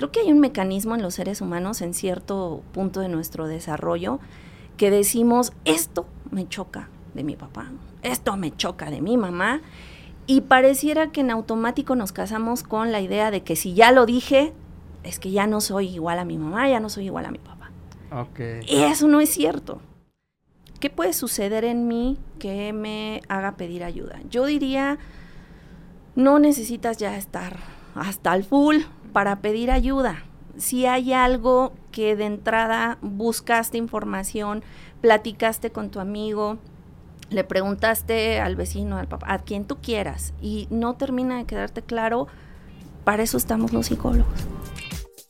Creo que hay un mecanismo en los seres humanos en cierto punto de nuestro desarrollo que decimos, esto me choca de mi papá, esto me choca de mi mamá, y pareciera que en automático nos casamos con la idea de que si ya lo dije, es que ya no soy igual a mi mamá, ya no soy igual a mi papá. Okay. Y eso no es cierto. ¿Qué puede suceder en mí que me haga pedir ayuda? Yo diría, no necesitas ya estar hasta el full para pedir ayuda. Si hay algo que de entrada buscaste información, platicaste con tu amigo, le preguntaste al vecino, al papá, a quien tú quieras, y no termina de quedarte claro, para eso estamos los psicólogos.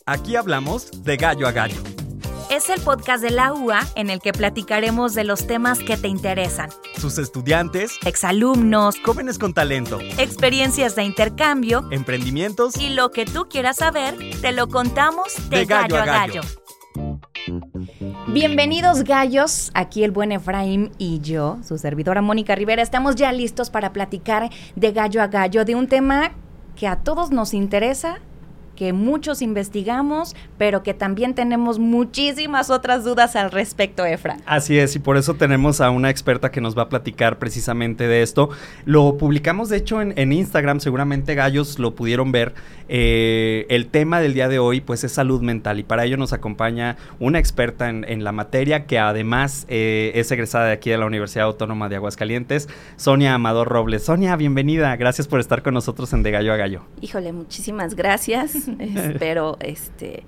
Aquí hablamos de gallo a gallo es el podcast de la UA en el que platicaremos de los temas que te interesan. Sus estudiantes, exalumnos, jóvenes con talento, experiencias de intercambio, emprendimientos y lo que tú quieras saber, te lo contamos de, gallo, a gallo. Bienvenidos gallos, aquí el buen Efraín y yo, su servidora Mónica Rivera, estamos ya listos para platicar de gallo a gallo, de un tema que a todos nos interesa que muchos investigamos, pero que también tenemos muchísimas otras dudas al respecto, Efra. Así es, y por eso tenemos a una experta que nos va a platicar precisamente de esto. Lo publicamos, de hecho, en, Instagram, seguramente gallos lo pudieron ver. Eh, el tema del día de hoy, pues, es salud mental, y para ello nos acompaña una experta en, la materia, que además eh, es egresada de aquí de la Universidad Autónoma de Aguascalientes, Sonia Amador Robles. Sonia, bienvenida, gracias por estar con nosotros en De Gallo a Gallo. Híjole, muchísimas gracias. Espero este,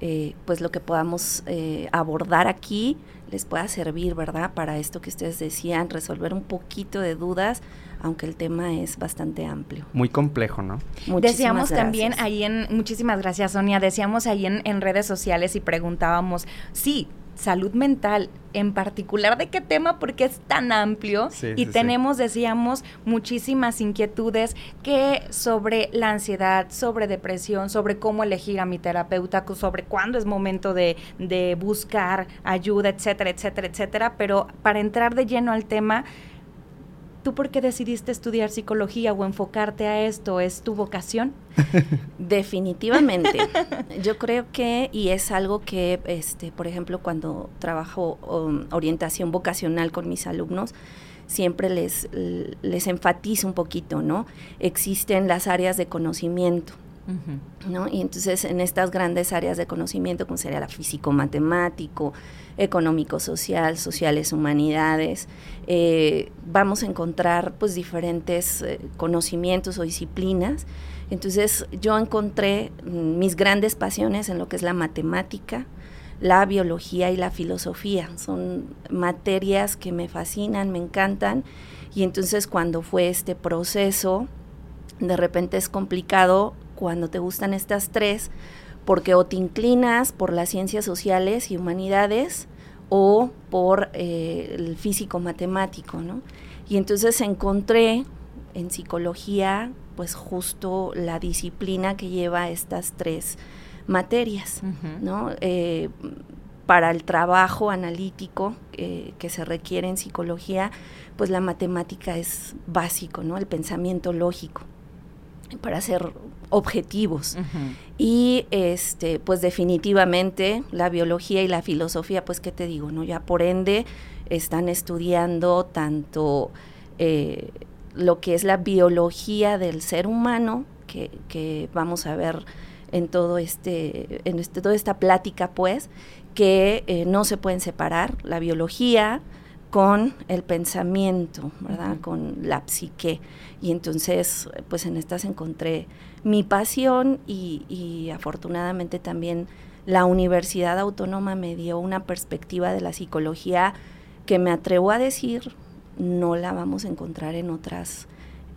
eh, pues lo que podamos eh, abordar aquí les pueda servir, ¿verdad? Para esto que ustedes decían, resolver un poquito de dudas, aunque el tema es bastante amplio. Muy complejo, ¿no? Muchísimas decíamos también ahí en, muchísimas gracias Sonia, decíamos ahí en, en redes sociales y preguntábamos, sí, salud mental, en particular de qué tema, porque es tan amplio y tenemos, decíamos, muchísimas inquietudes que sobre la ansiedad, sobre depresión, sobre cómo elegir a mi terapeuta, sobre cuándo es momento de, de buscar ayuda, etcétera, etcétera, etcétera. Pero para entrar de lleno al tema, ¿Tú por qué decidiste estudiar psicología o enfocarte a esto? ¿Es tu vocación? Definitivamente. Yo creo que, y es algo que, este, por ejemplo, cuando trabajo um, orientación vocacional con mis alumnos, siempre les, les enfatizo un poquito, ¿no? Existen las áreas de conocimiento. ¿No? Y entonces en estas grandes áreas de conocimiento, como sería la físico-matemático, económico-social, sociales, humanidades, eh, vamos a encontrar pues diferentes eh, conocimientos o disciplinas. Entonces yo encontré mm, mis grandes pasiones en lo que es la matemática, la biología y la filosofía. Son materias que me fascinan, me encantan. Y entonces cuando fue este proceso, de repente es complicado cuando te gustan estas tres, porque o te inclinas por las ciencias sociales y humanidades o por eh, el físico matemático, ¿no? Y entonces encontré en psicología, pues justo la disciplina que lleva estas tres materias, ¿no? Eh, para el trabajo analítico eh, que se requiere en psicología, pues la matemática es básico, ¿no? El pensamiento lógico para ser objetivos. Y este, pues definitivamente la biología y la filosofía, pues qué te digo, ¿no? Ya por ende están estudiando tanto eh, lo que es la biología del ser humano, que, que vamos a ver en todo este, en este, toda esta plática, pues, que eh, no se pueden separar, la biología, con el pensamiento, ¿verdad? Con la psique. Y entonces, pues en estas encontré mi pasión y, afortunadamente también la Universidad Autónoma me dio una perspectiva de la psicología que me atrevo a decir no la vamos a encontrar en otras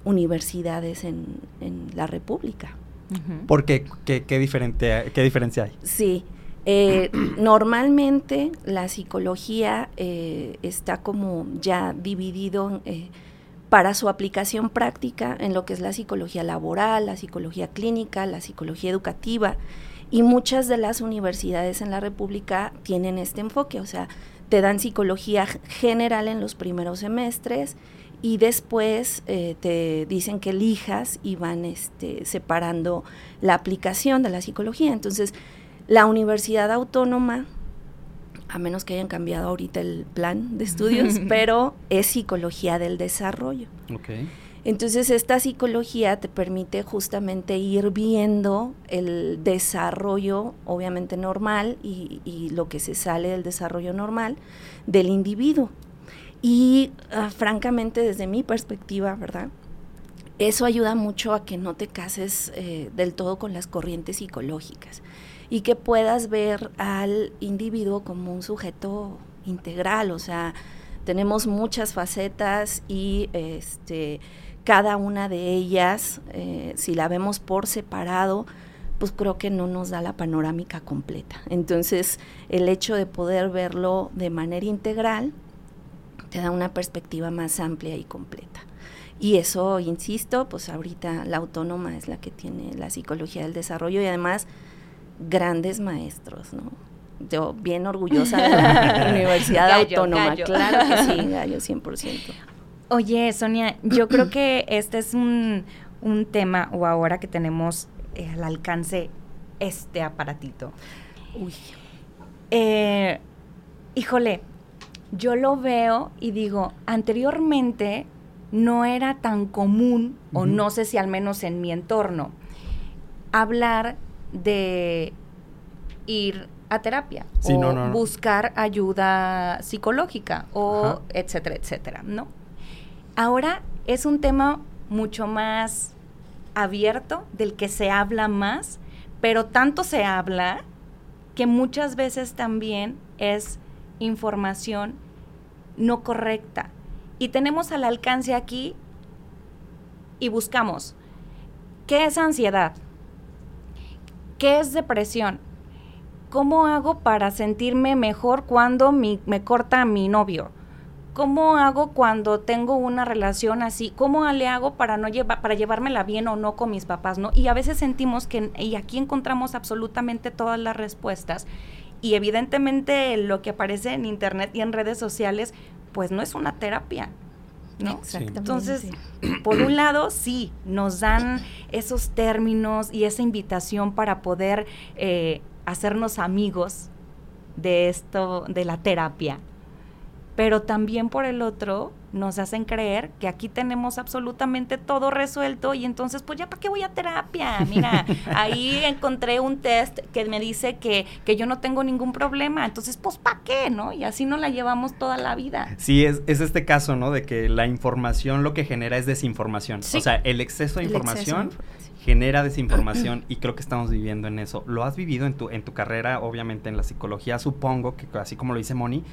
universidades en, la República. ¿Por qué? ¿Qué, diferente, ¿Qué diferencia hay? Sí, eh, normalmente la psicología eh, está como ya dividido eh, para su aplicación práctica en lo que es la psicología laboral, la psicología clínica, la psicología educativa y muchas de las universidades en la República tienen este enfoque, o sea, te dan psicología general en los primeros semestres y después eh, te dicen que elijas y van este, separando la aplicación de la psicología. Entonces, la Universidad Autónoma, a menos que hayan cambiado ahorita el plan de estudios, pero es psicología del desarrollo. Entonces, esta psicología te permite justamente ir viendo el desarrollo, obviamente normal, y, y lo que se sale del desarrollo normal del individuo. Y ah, francamente, desde mi perspectiva, ¿verdad? Eso ayuda mucho a que no te cases eh, del todo con las corrientes psicológicas y que puedas ver al individuo como un sujeto integral, o sea, tenemos muchas facetas y este, cada una de ellas, eh, si la vemos por separado, pues creo que no nos da la panorámica completa. Entonces, el hecho de poder verlo de manera integral te da una perspectiva más amplia y completa. Y eso, insisto, pues ahorita la autónoma es la que tiene la psicología del desarrollo y además grandes maestros, ¿no? Yo bien orgullosa de la Universidad Autónoma, claro que sí, gallo, 100%. Oye, Sonia, yo creo que este es un, un tema, o ahora que tenemos eh, al alcance este aparatito. Uy. Eh, híjole, yo lo veo y digo, anteriormente no era tan común, o no sé si al menos en mi entorno, hablar de ir a terapia o buscar ayuda psicológica o etcétera, etcétera, ¿no? Ahora es un tema mucho más abierto, del que se habla más, pero tanto se habla que muchas veces también es información no correcta. Y tenemos al alcance aquí y buscamos, ¿qué es ansiedad? ¿Qué es depresión? ¿Cómo hago para sentirme mejor cuando me corta mi novio? ¿Cómo hago cuando tengo una relación así? ¿Cómo le hago para no llevar, para llevármela bien o no con mis papás, no? Y a veces sentimos que y aquí encontramos absolutamente todas las respuestas y evidentemente lo que aparece en internet y en redes sociales, pues no es una terapia. ¿No? Exactamente. Entonces, por un lado, sí, nos dan esos términos y esa invitación para poder eh, hacernos amigos de esto, de la terapia. Pero también por el otro, nos hacen creer que aquí tenemos absolutamente todo resuelto y entonces pues ya para qué voy a terapia. Mira, ahí encontré un test que me dice que, que yo no tengo ningún problema, entonces pues para qué, ¿no? Y así nos la llevamos toda la vida. Sí, es, es este caso, ¿no? De que la información lo que genera es desinformación. O sea, el exceso de información genera desinformación y creo que estamos viviendo en eso. Lo has vivido en tu, en tu carrera, obviamente en la psicología, supongo que así como lo dice Moni,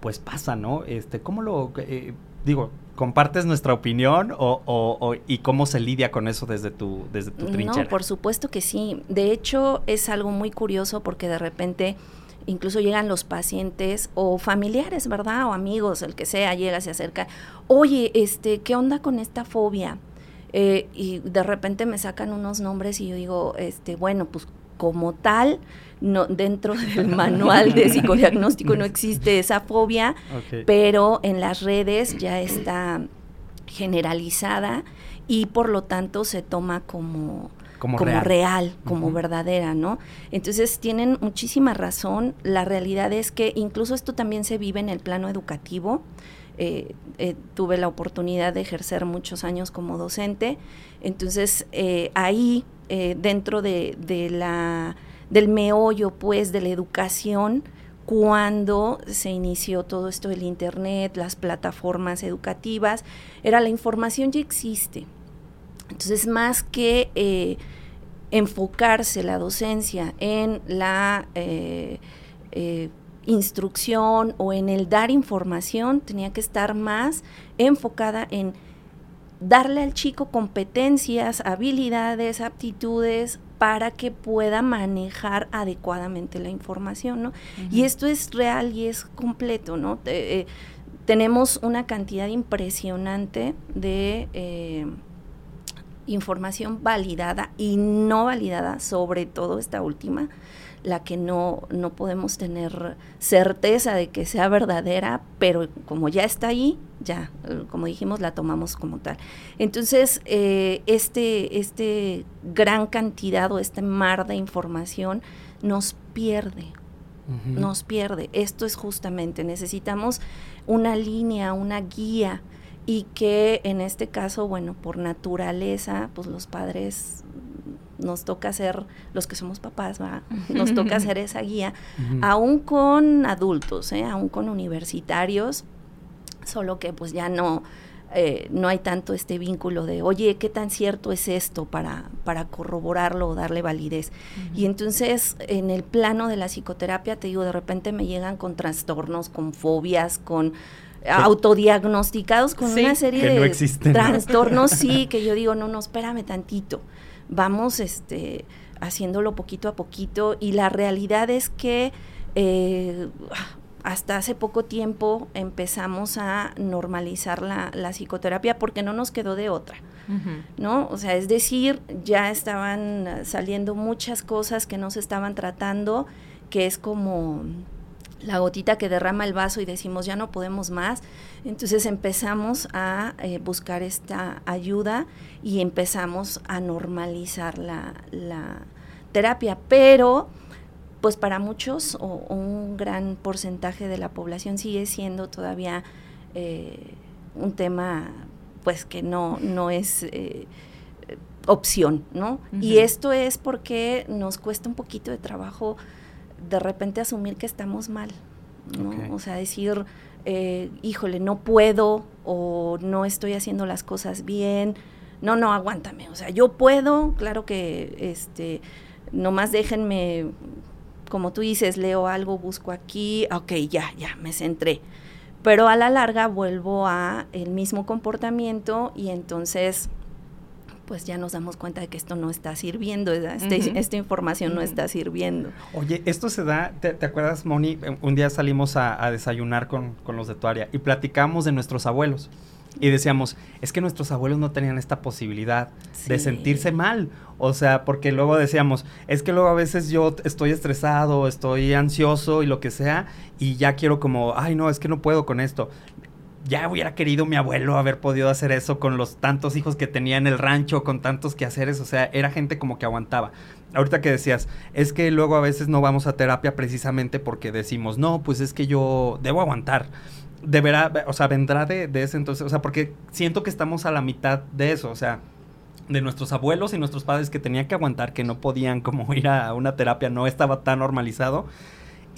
pues pasa, ¿no? Este, ¿cómo lo, eh, digo, compartes nuestra opinión o, y cómo se lidia con eso desde tu, desde tu trinchera? No, por supuesto que sí. De hecho, es algo muy curioso porque de repente incluso llegan los pacientes o familiares, ¿verdad? O amigos, el que sea, llega, se acerca. Oye, este, ¿qué onda con esta fobia? Eh, y de repente me sacan unos nombres y yo digo, este, bueno, pues como tal, no, dentro del manual de psicodiagnóstico no existe esa fobia, pero en las redes ya está generalizada y por lo tanto se toma como, como, real, como verdadera, ¿no? Entonces tienen muchísima razón. La realidad es que incluso esto también se vive en el plano educativo. Eh, eh, tuve la oportunidad de ejercer muchos años como docente. Entonces eh, ahí, dentro de, de la del meollo, pues, de la educación cuando se inició todo esto del Internet, las plataformas educativas, era la información ya existe. Entonces, más que eh, enfocarse la docencia en la eh, eh, instrucción o en el dar información, tenía que estar más enfocada en darle al chico competencias, habilidades, aptitudes para que pueda manejar adecuadamente la información, ¿no? Y esto es real y es completo, ¿no? Eh, tenemos una cantidad impresionante de, eh, información validada y no validada, sobre todo esta última, la que no, no podemos tener certeza de que sea verdadera, pero como ya está ahí, ya, como dijimos, la tomamos como tal. Entonces, eh, este, este gran cantidad o este mar de información nos pierde, nos pierde. Esto es justamente, necesitamos una línea, una guía y que en este caso, bueno, por naturaleza, pues los padres nos toca ser, los que somos papás, ¿va? nos toca hacer esa guía, aún con adultos, ¿eh? aún con universitarios, solo que pues ya no, eh, no hay tanto este vínculo de, oye, ¿qué tan cierto es esto para, para corroborarlo o darle validez? Y entonces, en el plano de la psicoterapia, te digo, de repente me llegan con trastornos, con fobias, con autodiagnosticados con una serie de trastornos, sí, que yo digo, no, no, espérame tantito. Vamos este, haciéndolo poquito a poquito y la realidad es que eh, hasta hace poco tiempo empezamos a normalizar la, psicoterapia porque no nos quedó de otra, ¿no? O sea, es decir, ya estaban saliendo muchas cosas que no se estaban tratando, que es como la gotita que derrama el vaso y decimos ya no podemos más. Entonces empezamos a eh, buscar esta ayuda y empezamos a normalizar la, terapia. Pero, pues para muchos o, un gran porcentaje de la población sigue siendo todavía eh, un tema pues que no, no es... Eh, opción, ¿no? Y esto es porque nos cuesta un poquito de trabajo de repente asumir que estamos mal, ¿no? O sea, decir, eh, híjole, no puedo o no estoy haciendo las cosas bien. No, no, aguántame. O sea, yo puedo, claro que, este, nomás déjenme, como tú dices, leo algo, busco aquí, ok, ya, ya, me centré. Pero a la larga vuelvo a el mismo comportamiento y entonces pues ya nos damos cuenta de que esto no está sirviendo, este, esta información no está sirviendo. Oye, esto se da, ¿te, acuerdas, Moni? Un día salimos a, desayunar con, los de tu área y platicamos de nuestros abuelos. Y decíamos, es que nuestros abuelos no tenían esta posibilidad de sentirse mal. O sea, porque luego decíamos, es que luego a veces yo estoy estresado, estoy ansioso y lo que sea, y ya quiero como, ay, no, es que no puedo con esto ya hubiera querido mi abuelo haber podido hacer eso con los tantos hijos que tenía en el rancho, con tantos quehaceres, o sea, era gente como que aguantaba. Ahorita que decías, es que luego a veces no vamos a terapia precisamente porque decimos, no, pues es que yo debo aguantar. Deberá, o sea, vendrá de, de ese entonces, o sea, porque siento que estamos a la mitad de eso, o sea, de nuestros abuelos y nuestros padres que tenían que aguantar, que no podían como ir a una terapia, no estaba tan normalizado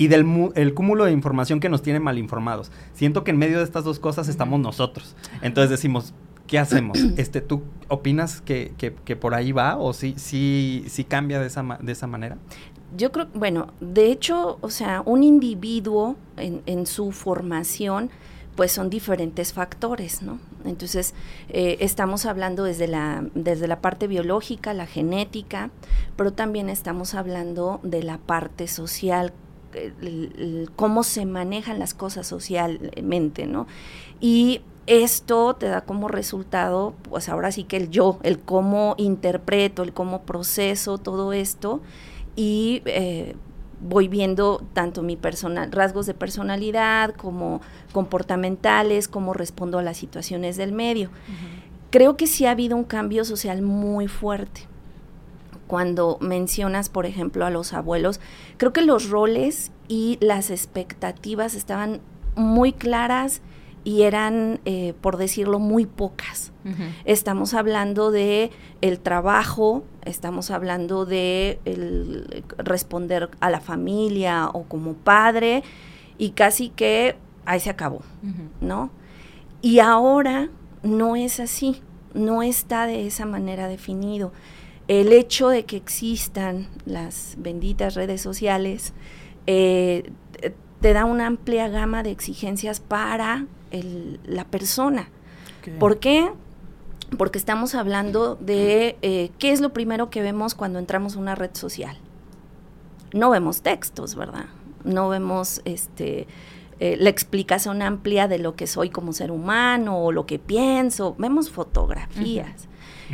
y del el cúmulo de información que nos tiene mal informados. Siento que en medio de estas dos cosas estamos nosotros. Entonces decimos, ¿qué hacemos? Este, ¿Tú opinas que, que, por ahí va o sí, sí, sí cambia de esa, de esa manera? Yo creo, bueno, de hecho, o sea, un individuo en, en su formación, pues son diferentes factores, ¿no? Entonces, eh, estamos hablando desde la, desde la parte biológica, la genética, pero también estamos hablando de la parte social, cómo se manejan las cosas socialmente, ¿no? Y esto te da como resultado, pues ahora sí que el yo, el cómo interpreto, el cómo proceso todo esto y eh, voy viendo tanto mi personal, rasgos de personalidad como comportamentales, cómo respondo a las situaciones del medio. Creo que sí ha habido un cambio social muy fuerte cuando mencionas, por ejemplo, a los abuelos, creo que los roles y las expectativas estaban muy claras y eran, eh, por decirlo, muy pocas. Estamos hablando de el trabajo, estamos hablando de el responder a la familia o como padre y casi que ahí se acabó, ¿no? Y ahora no es así, no está de esa manera definido el hecho de que existan las benditas redes sociales eh, te da una amplia gama de exigencias para la persona. ¿Por qué? Porque estamos hablando de eh, qué es lo primero que vemos cuando entramos a una red social. No vemos textos, ¿verdad? No vemos este eh, la explicación amplia de lo que soy como ser humano o lo que pienso. Vemos fotografías.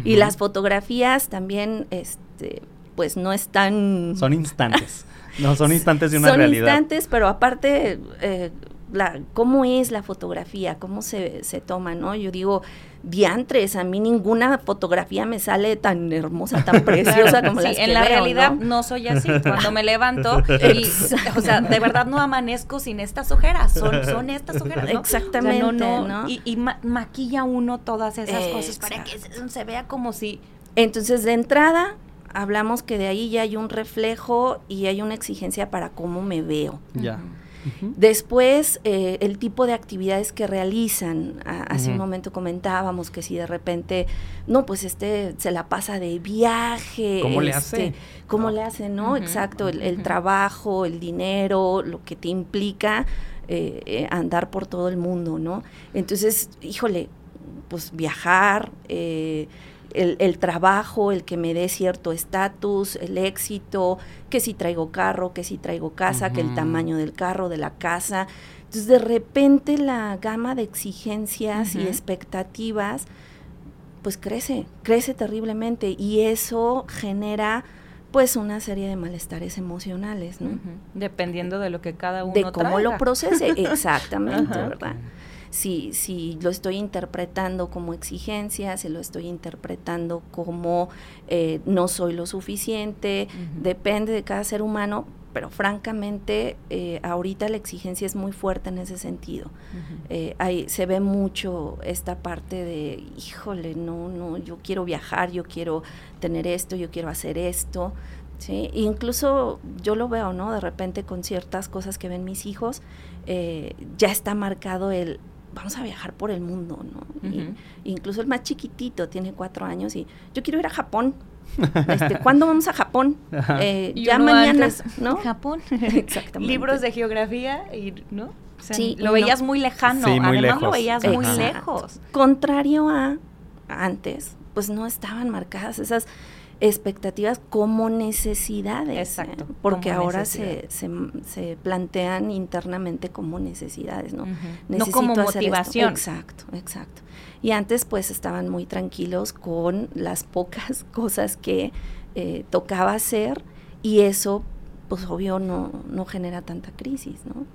Y las fotografías también, este, pues no están... Son instantes. no, son instantes de una realidad. Son instantes, pero aparte, eh, la, cómo es la fotografía, cómo se, se toma, ¿no? Yo digo, diantres, a mí ninguna fotografía me sale tan hermosa, tan preciosa como la las que en la realidad ¿no? soy así. Cuando me levanto y, o sea, de verdad no amanezco sin estas ojeras, son, son estas ojeras, Exactamente, no, Y, maquilla uno todas esas cosas para que se, vea como si... Entonces, de entrada, hablamos que de ahí ya hay un reflejo y hay una exigencia para cómo me veo. Ya. Después, eh, el tipo de actividades que realizan. hace un momento comentábamos que si de repente, no, pues este se la pasa de viaje. ¿Cómo le este, hace? ¿Cómo le hace, no? Exacto, el, trabajo, el dinero, lo que te implica eh, eh, andar por todo el mundo, ¿no? Entonces, híjole, pues viajar, eh, el, trabajo, el que me dé cierto estatus, el éxito, que si traigo carro, que si traigo casa, que el tamaño del carro, de la casa. Entonces, de repente la gama de exigencias y expectativas, pues crece, crece terriblemente y eso genera pues una serie de malestares emocionales, ¿no? Dependiendo de lo que cada uno De cómo lo procese, exactamente, ¿verdad? Si, si lo estoy interpretando como exigencia, si lo estoy interpretando como eh, no soy lo suficiente, depende de cada ser humano, pero francamente eh, ahorita la exigencia es muy fuerte en ese sentido. Eh, se ve mucho esta parte de, híjole, no, no, yo quiero viajar, yo quiero tener esto, yo quiero hacer esto. ¿sí? Incluso yo lo veo, ¿no? De repente con ciertas cosas que ven mis hijos, ya está marcado el, vamos a viajar por el mundo, ¿no? incluso el más chiquitito tiene cuatro años y yo quiero ir a Japón. Este, ¿Cuándo vamos a Japón? Eh, ya mañana, ¿no? Japón. Exactamente. Libros de geografía y, ¿no? sí, lo veías muy lejano, sí, muy además lejos. lo veías muy lejos. Contrario a antes, pues no estaban marcadas esas expectativas como necesidades. Exacto. Porque ahora se, se, plantean internamente como necesidades, ¿no? No como motivación. Exacto, exacto. Y antes pues estaban muy tranquilos con las pocas cosas que eh, tocaba hacer y eso pues obvio no, no genera tanta crisis, ¿no?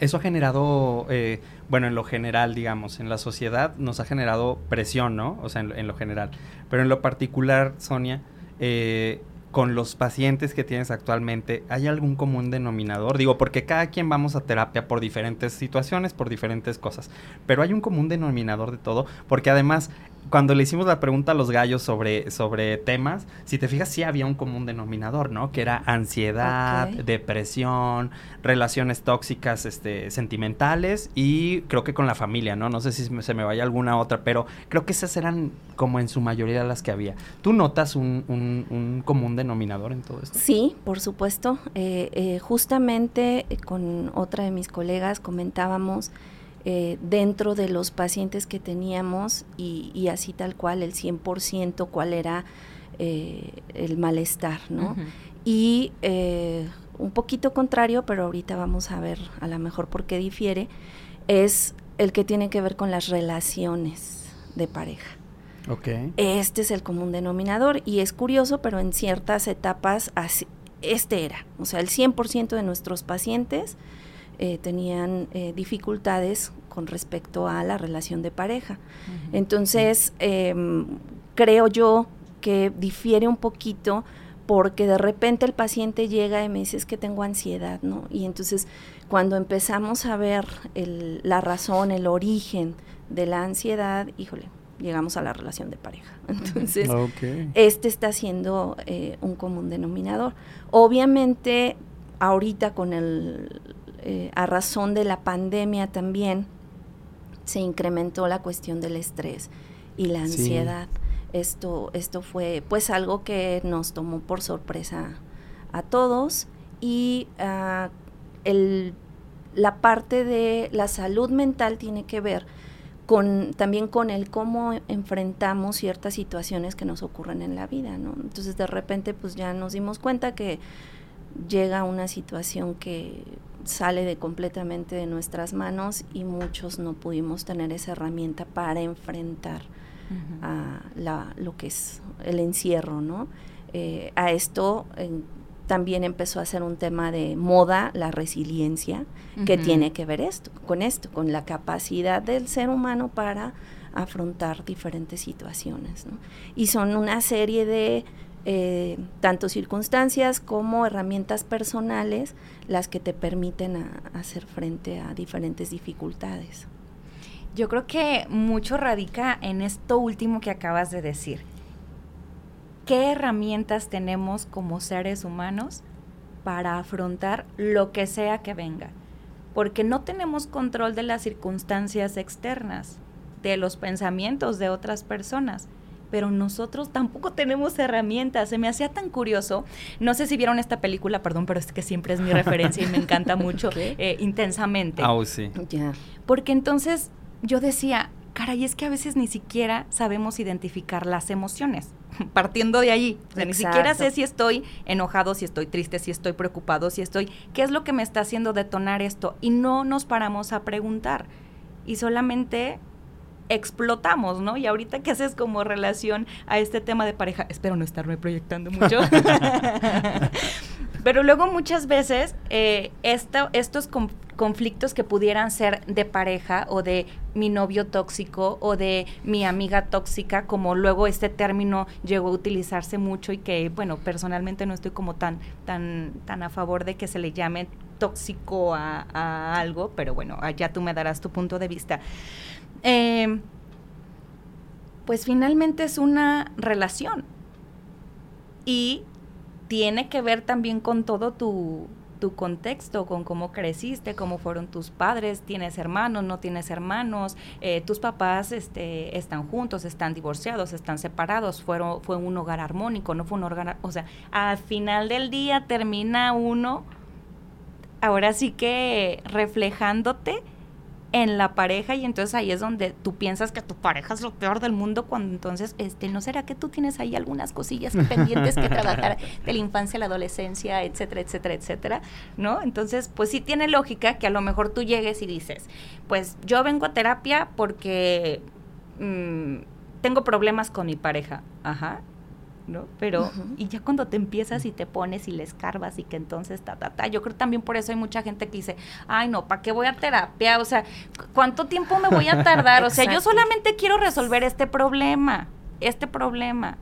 Eso ha generado, eh, bueno, en lo general, digamos, en la sociedad nos ha generado presión, ¿no? O sea, en, lo general. Pero en lo particular, Sonia, eh, con los pacientes que tienes actualmente, ¿hay algún común denominador? Digo, porque cada quien vamos a terapia por diferentes situaciones, por diferentes cosas, pero hay un común denominador de todo, porque además cuando le hicimos la pregunta a los gallos sobre, sobre temas, si te fijas, sí había un común denominador, ¿no? Que era ansiedad, depresión, relaciones tóxicas este, sentimentales y creo que con la familia, ¿no? No sé si se me vaya alguna otra, pero creo que esas eran como en su mayoría las que había. ¿Tú notas un, un, común denominador en todo esto? Sí, por supuesto. Eh, eh, justamente eh, con otra de mis colegas comentábamos eh, dentro de los pacientes que teníamos y, así tal cual el 100% cuál era eh, el malestar, ¿no? Y eh, un poquito contrario, pero ahorita vamos a ver a lo mejor por qué difiere, es el que tiene que ver con las relaciones de pareja. Okay. Este es el común denominador y es curioso, pero en ciertas etapas así, este era. O sea, el 100% de nuestros pacientes eh, tenían eh, dificultades con respecto a la relación de pareja. Entonces, em, creo yo que difiere un poquito porque de repente el paciente llega y me dice es que tengo ansiedad, ¿no? Y entonces cuando empezamos a ver la razón, el origen de la ansiedad, híjole, llegamos a la relación de pareja. Entonces, este está siendo eh, un común denominador. Obviamente, ahorita con el, eh, a razón de la pandemia también se incrementó la cuestión del estrés y la ansiedad. Esto, esto fue pues algo que nos tomó por sorpresa a todos y ah, la parte de la salud mental tiene que ver con también con el cómo enfrentamos ciertas situaciones que nos ocurren en la vida, ¿no? Entonces de repente pues ya nos dimos cuenta que llega una situación que sale de completamente de nuestras manos y muchos no pudimos tener esa herramienta para enfrentar a lo que es el encierro, ¿no? Eh, a esto también empezó a ser un tema de moda, la resiliencia, que tiene que ver esto, con esto, con la capacidad del ser humano para afrontar diferentes situaciones. Y son una serie de eh, tanto circunstancias como herramientas personales las que te permiten hacer frente a diferentes dificultades. Yo creo que mucho radica en esto último que acabas de decir. ¿Qué herramientas tenemos como seres humanos para afrontar lo que sea que venga? Porque no tenemos control de las circunstancias externas, de los pensamientos de otras personas pero nosotros tampoco tenemos herramientas. Se me hacía tan curioso. No sé si vieron esta película, perdón, pero es que siempre es mi referencia y me encanta mucho, eh, intensamente. Ah, oh, sí. Porque entonces yo decía, caray, es que a veces ni siquiera sabemos identificar las emociones. Partiendo de allí, o sea, ni siquiera sé si estoy enojado, si estoy triste, si estoy preocupado, si estoy, ¿qué es lo que me está haciendo detonar esto? Y no nos paramos a preguntar. Y solamente explotamos, ¿no? Y ahorita que haces como relación a este tema de pareja, espero no estarme proyectando mucho, pero luego muchas veces eh, estos conflictos que pudieran ser de pareja o de mi novio tóxico o de mi amiga tóxica, como luego este término llegó a utilizarse mucho y que, bueno, personalmente no estoy como tan, tan, tan a favor de que se le llame tóxico a, a algo, pero bueno, allá tú me darás tu punto de vista. Eh, pues finalmente es una relación. Y tiene que ver también con todo tu, contexto, con cómo creciste, cómo fueron tus padres, tienes hermanos, no tienes hermanos, eh, tus papás este, están juntos, están divorciados, están separados, fueron, fue un hogar armónico, no fue un hogar, o sea, al final del día termina uno, ahora sí que reflejándote en la pareja y entonces ahí es donde tú piensas que tu pareja es lo peor del mundo cuando entonces, este, ¿no será que tú tienes ahí algunas cosillas pendientes que trabajar de la infancia, la adolescencia, etcétera, etcétera, etcétera, ¿no? Entonces, pues sí tiene lógica que a lo mejor tú llegues y dices, pues yo vengo a terapia porque mm, tengo problemas con mi pareja, ajá, ¿no? Pero, y ya cuando te empiezas y te pones y le escarbas y que entonces, ta, ta, ta, yo creo también por eso hay mucha gente que dice, ay, no, ¿para qué voy a terapia? O sea, ¿cuánto tiempo me voy a tardar? O sea, yo solamente quiero resolver este problema, este problema.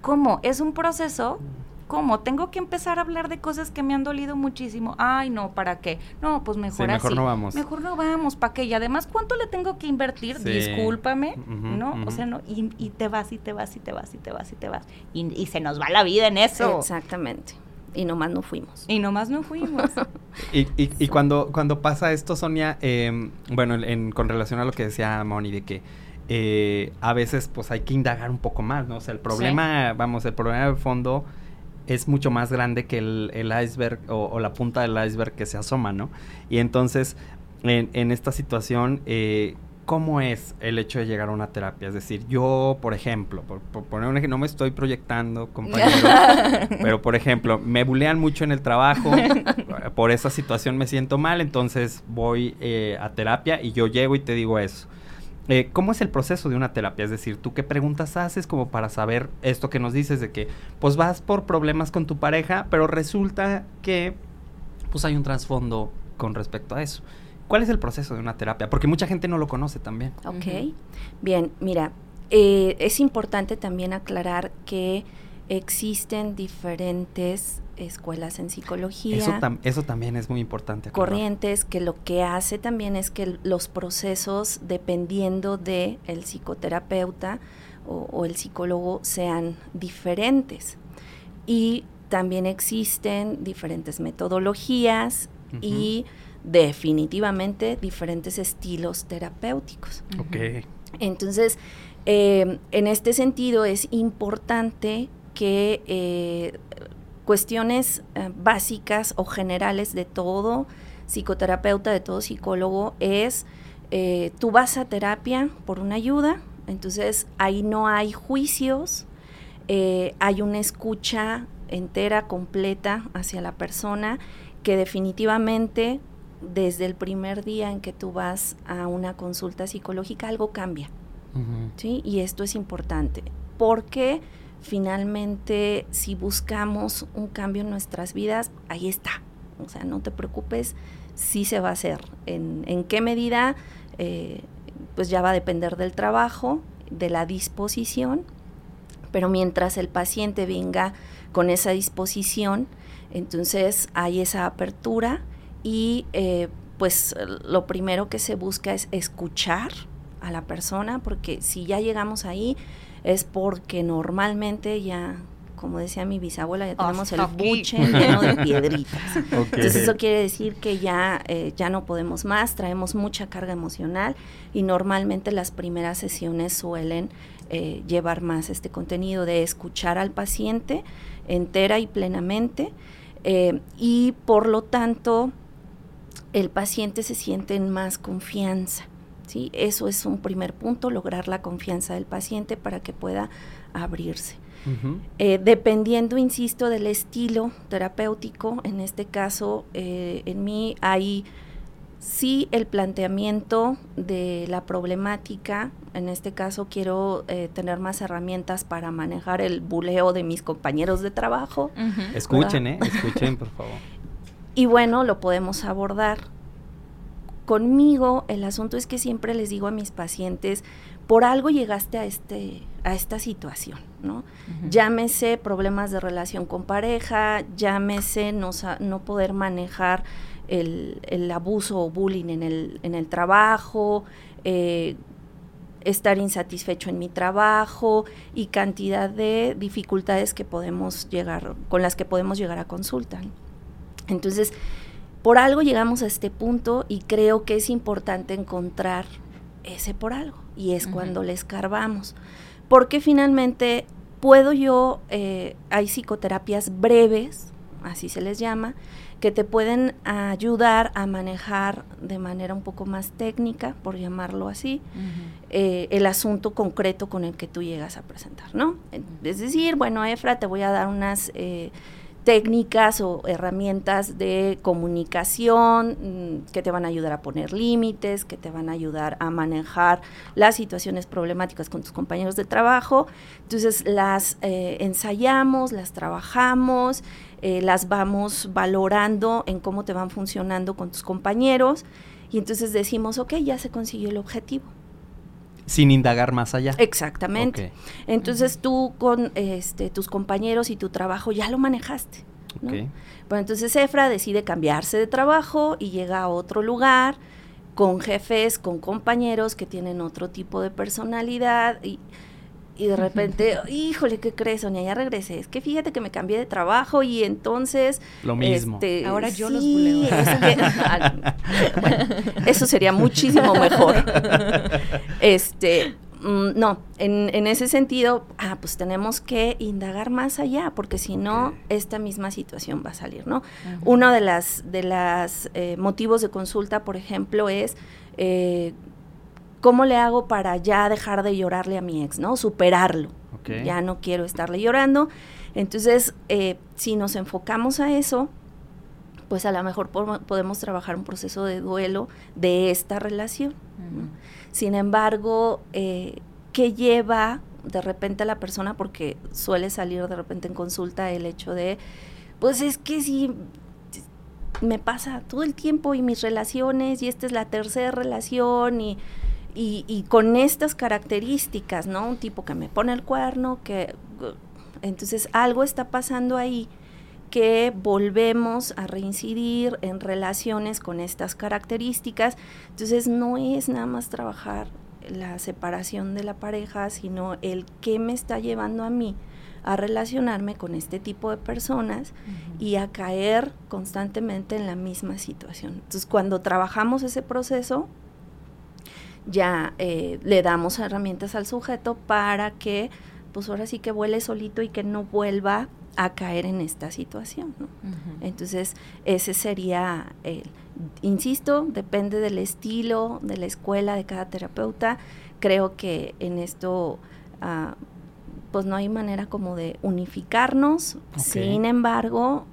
¿Cómo? Es un proceso ¿Cómo? Tengo que empezar a hablar de cosas que me han dolido muchísimo. Ay, no, ¿para qué? No, pues mejor sí, mejor no vamos. Mejor no vamos, ¿para qué? Y además, ¿cuánto le tengo que invertir? Discúlpame, ¿no? O sea, no, y, te vas y te vas y te vas y te vas y te vas. Y, se nos va la vida en eso. Exactamente. Y nomás no fuimos. Y nomás no fuimos. y, y, cuando, cuando pasa esto, Sonia, em, bueno, en, con relación a lo que decía Moni, de que eh, a veces pues hay que indagar un poco más, ¿no? O sea, el problema, vamos, el problema de fondo es mucho más grande que el, iceberg o, la punta del iceberg que se asoma, ¿no? Y entonces, en, esta situación, eh, ¿cómo es el hecho de llegar a una terapia? Es decir, yo, por ejemplo, por, poner un ejemplo, no me estoy proyectando, compañero, pero por ejemplo, me bulean mucho en el trabajo, por esa situación me siento mal, entonces voy eh, a terapia y yo llego y te digo eso. Eh, ¿Cómo es el proceso de una terapia? Es decir, ¿tú qué preguntas haces como para saber esto que nos dices de que pues vas por problemas con tu pareja, pero resulta que pues hay un trasfondo con respecto a eso? ¿Cuál es el proceso de una terapia? Porque mucha gente no lo conoce también. Ok, bien, mira, eh, es importante también aclarar que existen diferentes escuelas en psicología. Eso, también es muy importante. Corrientes, que lo que hace también es que los procesos, dependiendo de el psicoterapeuta o, el psicólogo, sean diferentes. Y también existen diferentes metodologías y definitivamente diferentes estilos terapéuticos. Ok. Entonces, eh, en este sentido es importante que eh, cuestiones eh, básicas o generales de todo psicoterapeuta, de todo psicólogo, es eh, tú vas a terapia por una ayuda, entonces ahí no hay juicios, hay una escucha entera, completa hacia la persona, que definitivamente desde el primer día en que tú vas a una consulta psicológica algo cambia. ¿sí? Y esto es importante, porque finalmente si buscamos un cambio en nuestras vidas, ahí está. O sea, no te preocupes, sí se va a hacer. ¿En, en qué medida? Eh, pues ya va a depender del trabajo, de la disposición, pero mientras el paciente venga con esa disposición, entonces hay esa apertura y eh, pues lo primero que se busca es escuchar a la persona, porque si ya llegamos ahí es porque normalmente ya, como decía mi bisabuela, ya tenemos el buche lleno de piedritas. Entonces eso quiere decir que ya, eh, ya no podemos más, traemos mucha carga emocional y normalmente las primeras sesiones suelen eh, llevar más este contenido de escuchar al paciente entera y plenamente y por lo tanto el paciente se siente en más confianza. ¿Sí? Eso es un primer punto, lograr la confianza del paciente para que pueda abrirse. Eh, dependiendo, insisto, del estilo terapéutico, en este caso, eh, en mí hay sí el planteamiento de la problemática, en este caso quiero eh, tener más herramientas para manejar el buleo de mis compañeros de trabajo. Escuchen, ¿eh? Escuchen, por favor. Y bueno, lo podemos abordar. Conmigo el asunto es que siempre les digo a mis pacientes, por algo llegaste a, este, a esta situación, ¿no? Llámese problemas de relación con pareja, llámese no, no poder manejar el, el, abuso o bullying en el, en el trabajo, eh, estar insatisfecho en mi trabajo y cantidad de dificultades que podemos llegar, con las que podemos llegar a consulta. Entonces, por algo llegamos a este punto y creo que es importante encontrar ese por algo y es cuando le escarbamos. Porque finalmente puedo yo, eh, hay psicoterapias breves, así se les llama, que te pueden ayudar a manejar de manera un poco más técnica, por llamarlo así, eh, el asunto concreto con el que tú llegas a presentar, ¿no? Es decir, bueno, Efra, te voy a dar unas eh, técnicas o herramientas de comunicación mm, que te van a ayudar a poner límites, que te van a ayudar a manejar las situaciones problemáticas con tus compañeros de trabajo. Entonces las eh, ensayamos, las trabajamos, eh, las vamos valorando en cómo te van funcionando con tus compañeros y entonces decimos, ok, ya se consiguió el objetivo sin indagar más allá. Exactamente. Entonces tú con este, tus compañeros y tu trabajo ya lo manejaste. Bueno, entonces Efra decide cambiarse de trabajo y llega a otro lugar con jefes, con compañeros que tienen otro tipo de personalidad y y de repente, híjole, ¿qué crees, Sonia? Ya regresé. Es que fíjate que me cambié de trabajo y entonces... Lo mismo. Este, Ahora yo los buleo. Eso, sería muchísimo mejor. Este, mm, no, en, en, ese sentido, ah, pues tenemos que indagar más allá, porque si no, esta misma situación va a salir, ¿no? Uno de las, de las eh, motivos de consulta, por ejemplo, es... Eh, ¿cómo le hago para ya dejar de llorarle a mi ex, ¿no? Superarlo. Ya no quiero estarle llorando. Entonces, eh, si nos enfocamos a eso, pues a lo mejor podemos trabajar un proceso de duelo de esta relación. Sin embargo, eh, ¿qué lleva de repente a la persona? Porque suele salir de repente en consulta el hecho de, pues es que si me pasa todo el tiempo y mis relaciones y esta es la tercera relación y y, con estas características, ¿no? Un tipo que me pone el cuerno, que entonces algo está pasando ahí que volvemos a reincidir en relaciones con estas características. Entonces no es nada más trabajar la separación de la pareja, sino el qué me está llevando a mí a relacionarme con este tipo de personas y a caer constantemente en la misma situación. Entonces cuando trabajamos ese proceso, ya eh, le damos herramientas al sujeto para que pues ahora sí que vuele solito y que no vuelva a caer en esta situación. Entonces, ese sería, el, insisto, depende del estilo, de la escuela, de cada terapeuta. Creo que en esto, ah, pues no hay manera como de unificarnos. Sin embargo,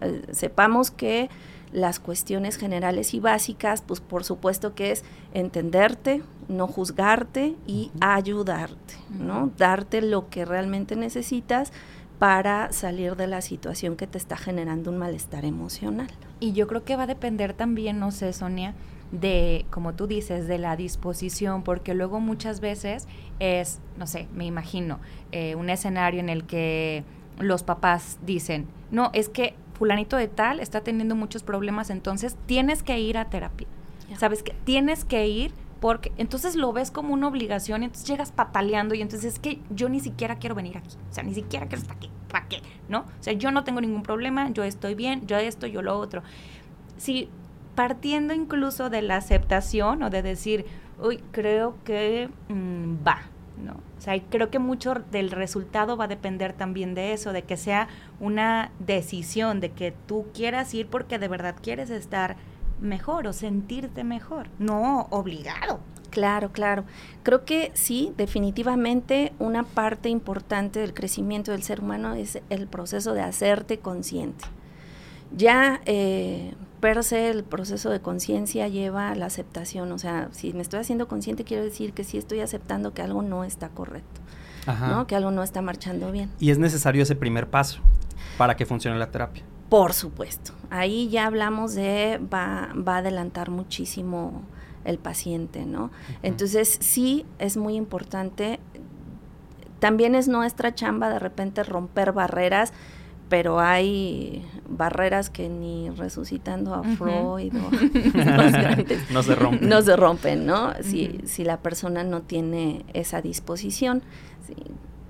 eh, sepamos que las cuestiones generales y básicas, pues por supuesto que es entenderte, no juzgarte y ayudarte, ¿no? Darte lo que realmente necesitas para salir de la situación que te está generando un malestar emocional. Y yo creo que va a depender también, no sé, Sonia, de, como tú dices, de la disposición, porque luego muchas veces es, no sé, me imagino, eh, un escenario en el que los papás dicen, no, es que fulanito de tal está teniendo muchos problemas, entonces tienes que ir a terapia. ¿Sabes que Tienes que ir porque entonces lo ves como una obligación, y entonces llegas pataleando y entonces es que yo ni siquiera quiero venir aquí, o sea, ni siquiera quiero estar aquí, ¿para qué? ¿No? O sea, yo no tengo ningún problema, yo estoy bien, yo esto, yo lo otro. Si partiendo incluso de la aceptación o de decir, uy, creo que mm, va, ¿no? O sea, creo que mucho del resultado va a depender también de eso, de que sea una decisión, de que tú quieras ir porque de verdad quieres estar mejor o sentirte mejor, no obligado. Claro, claro. Creo que sí, definitivamente una parte importante del crecimiento del ser humano es el proceso de hacerte consciente. Ya eh, per se el proceso de conciencia lleva a la aceptación, o sea, si me estoy haciendo consciente quiero decir que sí estoy aceptando que algo no está correcto, ¿no? que algo no está marchando bien. Y es necesario ese primer paso para que funcione la terapia. Por supuesto. Ahí ya hablamos de va, va a adelantar muchísimo el paciente, ¿no? Entonces sí es muy importante. También es nuestra chamba de repente romper barreras, pero hay barreras que ni resucitando a Freud o no se rompen. No se rompen, ¿no? si, si la persona no tiene esa disposición.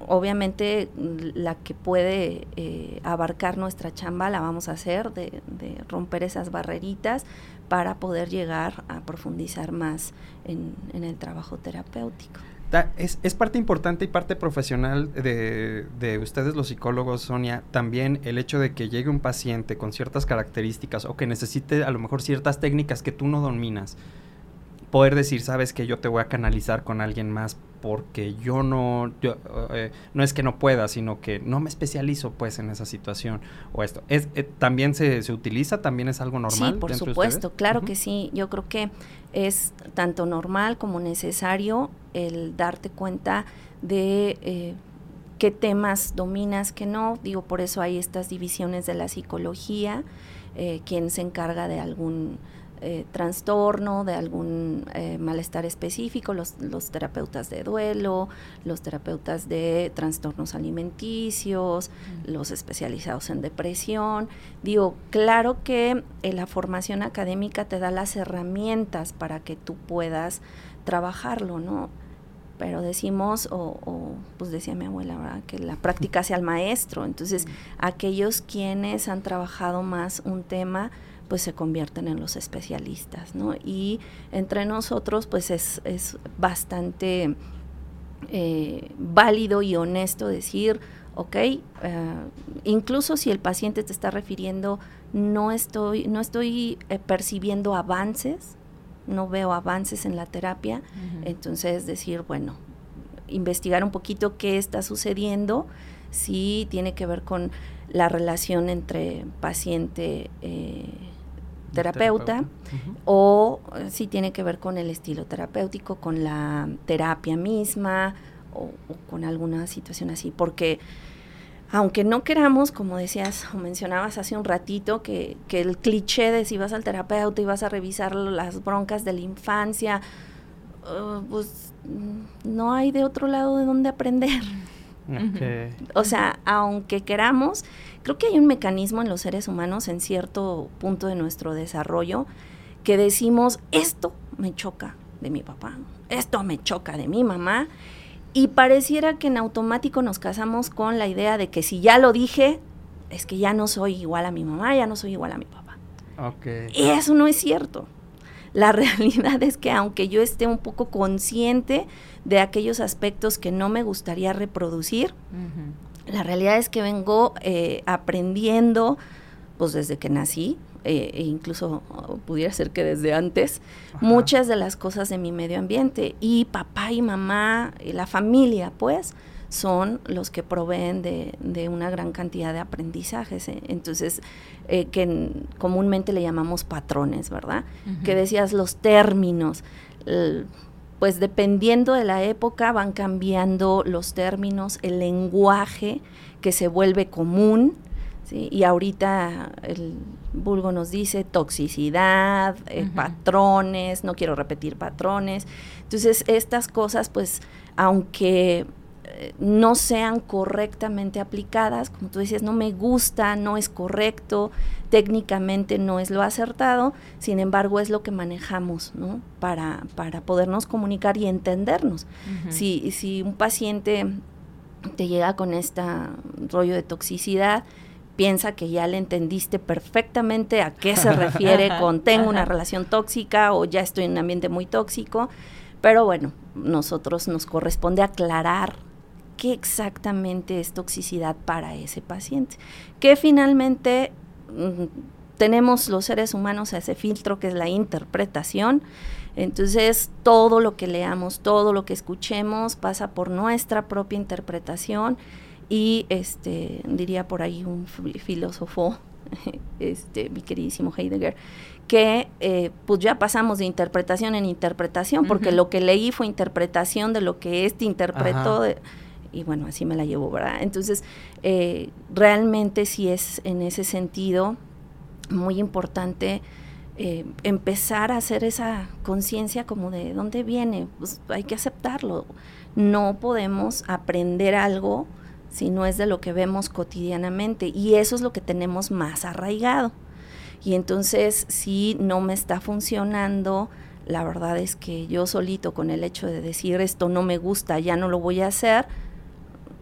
Obviamente la que puede eh, abarcar nuestra chamba la vamos a hacer, de, romper esas barreritas para poder llegar a profundizar más en, el trabajo terapéutico. Es, es, parte importante y parte profesional de, de, ustedes los psicólogos, Sonia, también el hecho de que llegue un paciente con ciertas características o que necesite a lo mejor ciertas técnicas que tú no dominas poder decir, sabes que yo te voy a canalizar con alguien más porque yo no, yo, eh, no es que no pueda, sino que no me especializo pues en esa situación o esto. Es, eh, ¿También se, se, utiliza? ¿También es algo normal? Sí, por supuesto, claro que sí. Yo creo que es tanto normal como necesario el darte cuenta de... Eh, qué temas dominas, qué no. Digo, por eso hay estas divisiones de la psicología, eh, quien se encarga de algún eh, trastorno, de algún eh, malestar específico, los, terapeutas de duelo, los terapeutas de trastornos alimenticios, los especializados en depresión. Digo, claro que eh, la formación académica te da las herramientas para que tú puedas trabajarlo, ¿no? pero decimos, o, pues decía mi abuela, que la práctica sea el maestro. Entonces, aquellos quienes han trabajado más un tema, pues se convierten en los especialistas, ¿no? Y entre nosotros, pues es, bastante eh, válido y honesto decir, ok, eh, incluso si el paciente te está refiriendo, no estoy, no estoy eh, percibiendo avances, no veo avances en la terapia, entonces decir, bueno, investigar un poquito qué está sucediendo, si tiene que ver con la relación entre paciente terapeuta, o eh, si tiene que ver con el estilo terapéutico, con la terapia misma o, con alguna situación así, porque aunque no queramos, como decías o mencionabas hace un ratito, que, que el cliché de si vas al terapeuta y vas a revisar las broncas de la infancia, uh, pues no hay de otro lado de donde aprender. O sea, aunque queramos, creo que hay un mecanismo en los seres humanos en cierto punto de nuestro desarrollo que decimos, esto me choca de mi papá, esto me choca de mi mamá, y pareciera que en automático nos casamos con la idea de que si ya lo dije, es que ya no soy igual a mi mamá, ya no soy igual a mi papá. Y eso no es cierto. La realidad es que aunque yo esté un poco consciente de aquellos aspectos que no me gustaría reproducir, la realidad es que vengo eh, aprendiendo, pues desde que nací, eh, e incluso pudiera ser que desde antes, muchas de las cosas de mi medio ambiente. Y papá y mamá, y la familia, pues, son los que proveen de, de una gran cantidad de aprendizajes. ¿eh? Entonces, eh, que comúnmente le llamamos patrones, ¿verdad? Que decías los términos. Pues dependiendo de la época van cambiando los términos, el lenguaje que se vuelve común, y ahorita el vulgo nos dice toxicidad, eh, patrones, no quiero repetir patrones. Entonces, estas cosas, pues, aunque eh, no sean correctamente aplicadas, como tú decías, no me gusta, no es correcto, técnicamente no es lo acertado, sin embargo es lo que manejamos, ¿no? Para, para podernos comunicar y entendernos. si, si un paciente te llega con este rollo de toxicidad, piensa que ya le entendiste perfectamente a qué se refiere con tengo una relación tóxica o ya estoy en un ambiente muy tóxico, pero bueno, nosotros nos corresponde aclarar qué exactamente es toxicidad para ese paciente, que finalmente mm, tenemos los seres humanos ese filtro que es la interpretación, entonces, todo lo que leamos, todo lo que escuchemos pasa por nuestra propia interpretación. Y este diría por ahí un filósofo este mi queridísimo Heidegger que eh, pues ya pasamos de interpretación en interpretación porque lo que leí fue interpretación de lo que este interpretó y bueno así me la llevo verdad entonces eh, realmente sí es en ese sentido muy importante eh, empezar a hacer esa conciencia como de dónde viene pues hay que aceptarlo no podemos aprender algo si no es de lo que vemos cotidianamente. Y eso es lo que tenemos más arraigado. Y entonces, si no me está funcionando, la verdad es que yo solito con el hecho de decir esto no me gusta, ya no lo voy a hacer,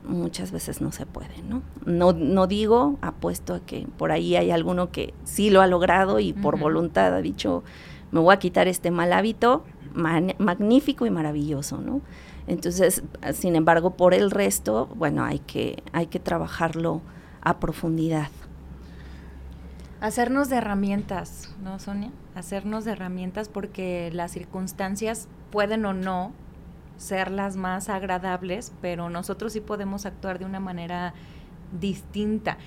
muchas veces no se puede, ¿no? No, no digo, apuesto a que por ahí hay alguno que sí lo ha logrado y por voluntad ha dicho, me voy a quitar este mal hábito, magnífico y maravilloso, ¿no? Entonces, sin embargo, por el resto, bueno, hay que, hay que trabajarlo a profundidad. Hacernos de herramientas, ¿no, Sonia? Hacernos de herramientas porque las circunstancias pueden o no ser las más agradables, pero nosotros sí podemos actuar de una manera distinta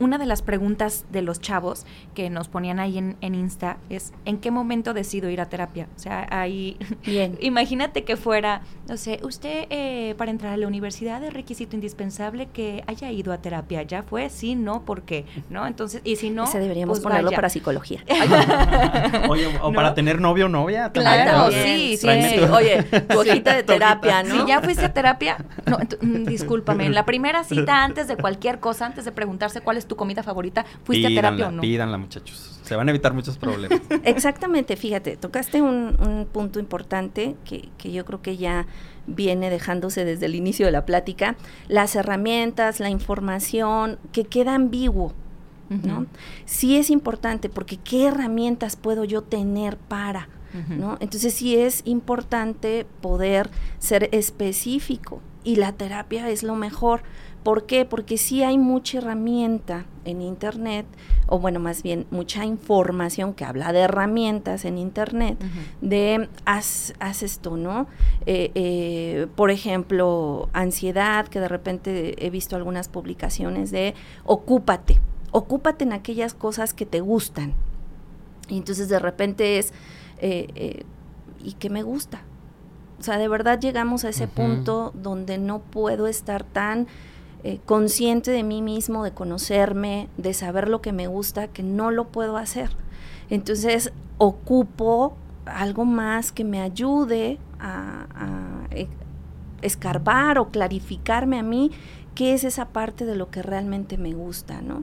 una de las preguntas de los chavos que nos ponían ahí en, en, Insta es ¿en qué momento decido ir a terapia? O sea, ahí Bien. imagínate que fuera, no sé, usted eh, para entrar a la universidad es requisito indispensable que haya ido a terapia. ¿Ya fue? Sí, no, ¿por qué? ¿No? Entonces, y si no... Ese deberíamos pues ponerlo para psicología. Oye, o para tener novio o novia. Claro, sí, sí, sí. Oye, tu hojita de terapia, ¿no? Si ya fuiste a terapia, no, mm, discúlpame, en la primera cita antes de cualquier cosa, antes de preguntarse cuál es tu comida favorita, ¿fuiste a terapia o no? Pídanla, muchachos. Se van a evitar muchos problemas. Exactamente, fíjate, tocaste un, punto importante que, yo creo que ya viene dejándose desde el inicio de la plática, las herramientas, la información, que queda ambiguo, ¿no? Sí es importante porque qué herramientas puedo yo tener para, ¿no? Entonces sí es importante poder ser específico y la terapia es lo mejor ¿Por qué? Porque sí hay mucha herramienta en Internet, o bueno, más bien mucha información que habla de herramientas en Internet, de haz, esto, ¿no? Eh, eh, por ejemplo, ansiedad, que de repente he visto algunas publicaciones de ocúpate, ocúpate en aquellas cosas que te gustan. Y entonces de repente es, eh, ¿y qué me gusta? O sea, de verdad llegamos a ese punto donde no puedo estar tan eh, consciente de mí mismo, de conocerme, de saber lo que me gusta, que no lo puedo hacer. Entonces ocupo algo más que me ayude a, e, escarbar o clarificarme a mí qué es esa parte de lo que realmente me gusta, ¿no?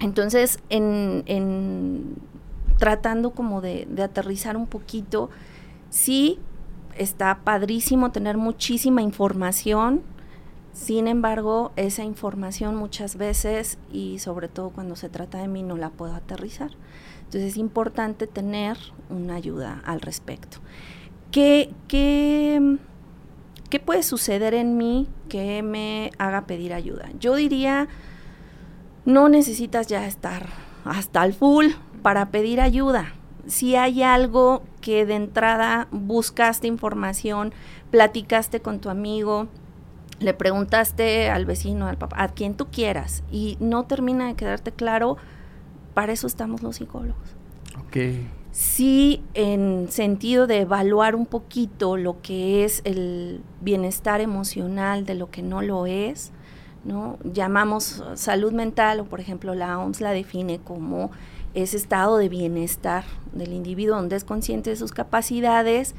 Entonces, en, tratando como de, de aterrizar un poquito, sí, está padrísimo tener muchísima información, sin embargo, esa información muchas veces, y sobre todo cuando se trata de mí, no la puedo aterrizar. Entonces es importante tener una ayuda al respecto. ¿Qué, qué, qué puede suceder en mí que me haga pedir ayuda? Yo diría, no necesitas ya estar hasta el full para pedir ayuda. Si hay algo que de entrada buscaste información, platicaste con tu amigo, le preguntaste al vecino, al papá, a quien tú quieras, y no termina de quedarte claro, para eso estamos los psicólogos. Ok. Sí, en sentido de evaluar un poquito lo que es el bienestar emocional de lo que no lo es, ¿no? Llamamos salud mental, o por ejemplo la OMS la define como ese estado de bienestar del individuo donde es consciente de sus capacidades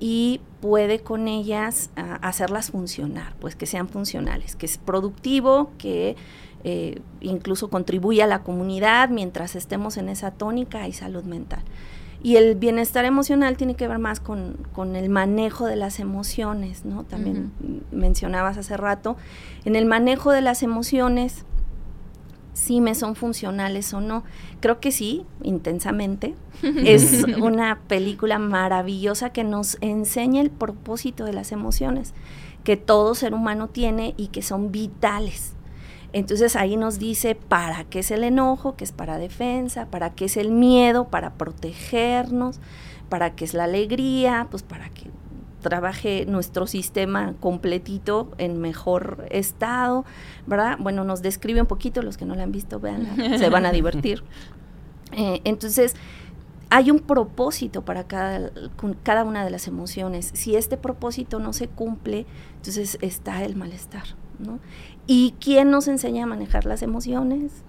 y puede con ellas ah, hacerlas funcionar, pues que sean funcionales, que es productivo, que eh, incluso contribuye a la comunidad mientras estemos en esa tónica y salud mental. Y el bienestar emocional tiene que ver más con, el manejo de las emociones, ¿no? También mencionabas hace rato, en el manejo de las emociones, si me son funcionales o no. Creo que sí, intensamente. es una película maravillosa que nos enseña el propósito de las emociones que todo ser humano tiene y que son vitales. Entonces ahí nos dice para qué es el enojo, que es para defensa, para qué es el miedo, para protegernos, para qué es la alegría, pues para que trabaje nuestro sistema completito en mejor estado, ¿verdad? Bueno, nos describe un poquito, los que no la han visto, vean, se van a divertir. Eh, entonces, hay un propósito para cada, cada una de las emociones. Si este propósito no se cumple, entonces está el malestar, ¿no? ¿Y quién nos enseña a manejar las emociones?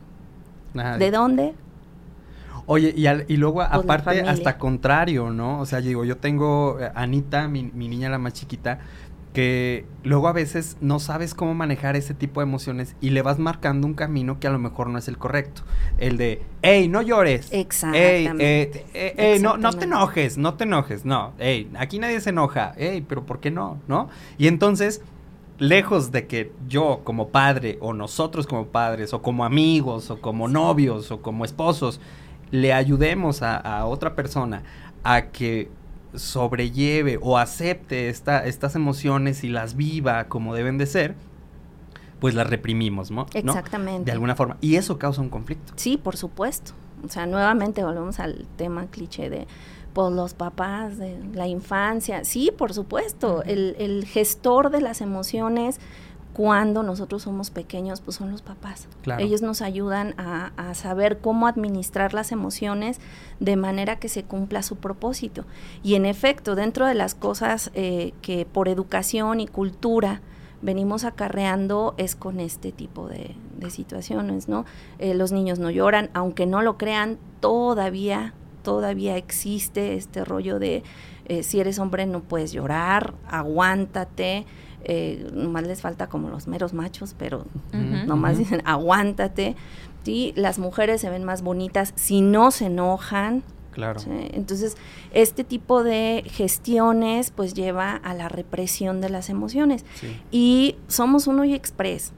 ¿De dónde? Oye, y, y luego aparte hasta contrario, ¿no? O sea, digo, yo tengo eh, Anita, mi, mi niña la más chiquita, que luego a veces no sabes cómo manejar ese tipo de emociones y le vas marcando un camino que a lo mejor no es el correcto. El de, hey, no llores. Exactamente. Eh, eh, no, no te enojes, no te enojes. No, hey, aquí nadie se enoja. Hey, pero ¿por qué no? ¿No? Y entonces, lejos de que yo como padre o nosotros como padres o como amigos o como novios o como esposos le ayudemos a, a otra persona a que sobrelleve o acepte esta, estas emociones y las viva como deben de ser, pues las reprimimos, ¿no? Exactamente. De alguna forma. Y eso causa un conflicto. Sí, por supuesto. O sea, nuevamente volvemos al tema cliché de pues los papás de la infancia. Sí, por supuesto. el, el gestor de las emociones cuando nosotros somos pequeños, pues son los papás. Ellos nos ayudan a, saber cómo administrar las emociones de manera que se cumpla su propósito. Y en efecto, dentro de las cosas eh, que por educación y cultura venimos acarreando es con este tipo de, situaciones, ¿no? Eh, los niños no lloran, aunque no lo crean, todavía, todavía existe este rollo de eh, si eres hombre no puedes llorar, aguántate eh, nomás les falta como los meros machos, pero nomás dicen aguántate. ¿sí? Las mujeres se ven más bonitas si no se enojan. Claro. Entonces, este tipo de gestiones pues lleva a la represión de las emociones. Y somos uno y express.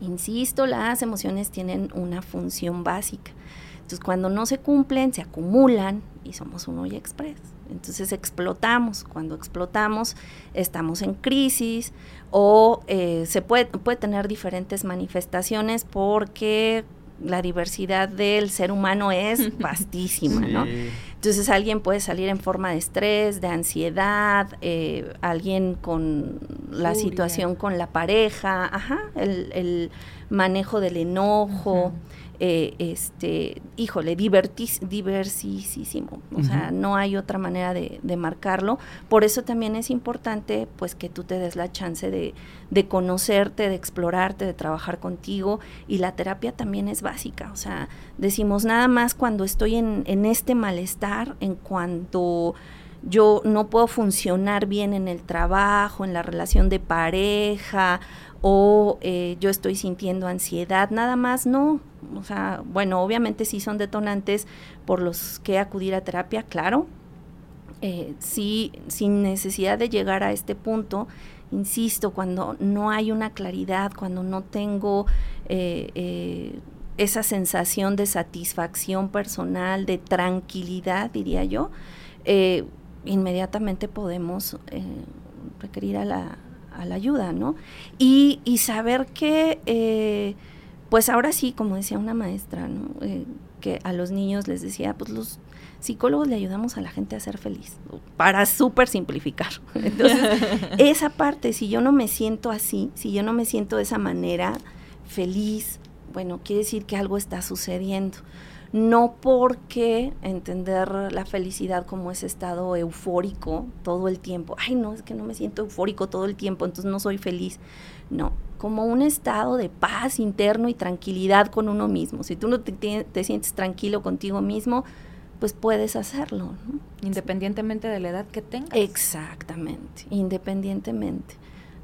Insisto, las emociones tienen una función básica. Entonces, cuando no se cumplen, se acumulan y somos uno y express. Entonces explotamos. Cuando explotamos estamos en crisis o eh, se puede, puede tener diferentes manifestaciones porque la diversidad del ser humano es vastísima, ¿no? Entonces alguien puede salir en forma de estrés, de ansiedad, eh, alguien con la situación con la pareja, ajá, el, manejo del enojo. Eh, este, híjole, divertis, diversisísimo. O sea, no hay otra manera de, marcarlo. Por eso también es importante, pues, que tú te des la chance de, de, conocerte, de explorarte, de trabajar contigo. Y la terapia también es básica. O sea, decimos nada más cuando estoy en, en este malestar, en cuanto yo no puedo funcionar bien en el trabajo, en la relación de pareja o eh, yo estoy sintiendo ansiedad, nada más no. O sea, bueno, obviamente sí son detonantes por los que acudir a terapia, claro. Eh, sí, sin necesidad de llegar a este punto, insisto, cuando no hay una claridad, cuando no tengo eh, esa sensación de satisfacción personal, de tranquilidad, diría yo, inmediatamente podemos requerir a la, a la ayuda, ¿no? Y, saber que, eh, pues ahora sí, como decía una maestra, ¿no? Eh, que a los niños les decía, pues los psicólogos le ayudamos a la gente a ser feliz, para súper simplificar. Entonces, esa parte, si yo no me siento así, si yo no me siento de esa manera feliz, bueno, quiere decir que algo está sucediendo. No porque entender la felicidad como ese estado eufórico todo el tiempo. Ay, no, es que no me siento eufórico todo el tiempo, entonces no soy feliz. No, como un estado de paz interno y tranquilidad con uno mismo. Si tú no te, te sientes tranquilo contigo mismo, pues puedes hacerlo. Independientemente de la edad que tengas. Exactamente, independientemente.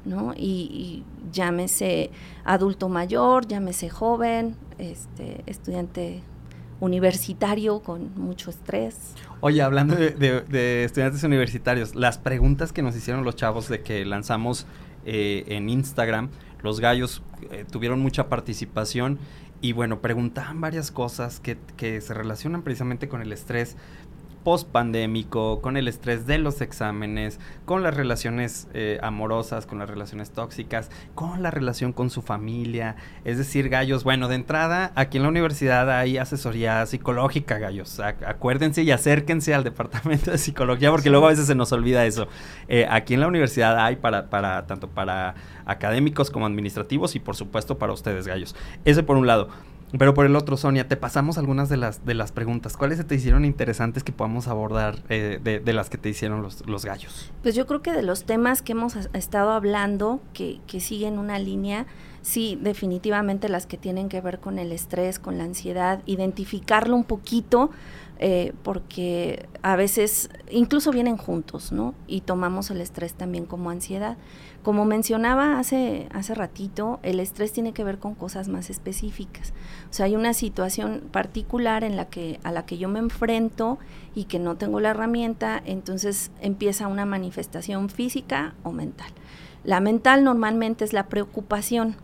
¿no? Y, llámese adulto mayor, llámese joven, este, estudiante universitario con mucho estrés. Oye, hablando de, estudiantes universitarios, las preguntas que nos hicieron los chavos de que lanzamos eh, en Instagram, los gallos eh, tuvieron mucha participación y bueno, preguntaban varias cosas que, que se relacionan precisamente con el estrés post-pandémico, con el estrés de los exámenes, con las relaciones eh, amorosas, con las relaciones tóxicas, con la relación con su familia. Es decir, gallos, bueno, de entrada, aquí en la universidad hay asesoría psicológica, gallos. acuérdense y acérquense al departamento de psicología, porque luego a veces se nos olvida eso. Eh, aquí en la universidad hay para, para, tanto para académicos como administrativos y por supuesto para ustedes, gallos. Ese por un lado. Pero por el otro, Sonia, te pasamos algunas de las, de las preguntas. ¿Cuáles se te hicieron interesantes que podamos abordar eh, de, las que te hicieron los, los, gallos? Pues yo creo que de los temas que hemos estado hablando, que, que siguen una línea, sí, definitivamente las que tienen que ver con el estrés, con la ansiedad, identificarlo un poquito, eh, porque a veces incluso vienen juntos, ¿no? Y tomamos el estrés también como ansiedad. Como mencionaba hace, hace ratito, el estrés tiene que ver con cosas más específicas. O sea, hay una situación particular en la que, a la que yo me enfrento y que no tengo la herramienta, entonces empieza una manifestación física o mental. La mental normalmente es la preocupación.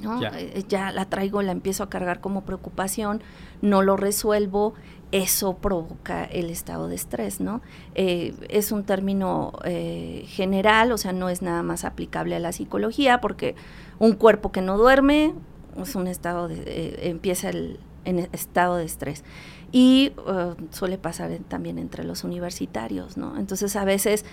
¿No? Eh, ya. la traigo, la empiezo a cargar como preocupación, no lo resuelvo, eso provoca el estado de estrés, ¿no? Eh, es un término eh, general, o sea, no es nada más aplicable a la psicología, porque un cuerpo que no duerme es un estado de, empieza el, en estado de estrés. Y suele pasar también entre los universitarios, ¿no? Entonces a veces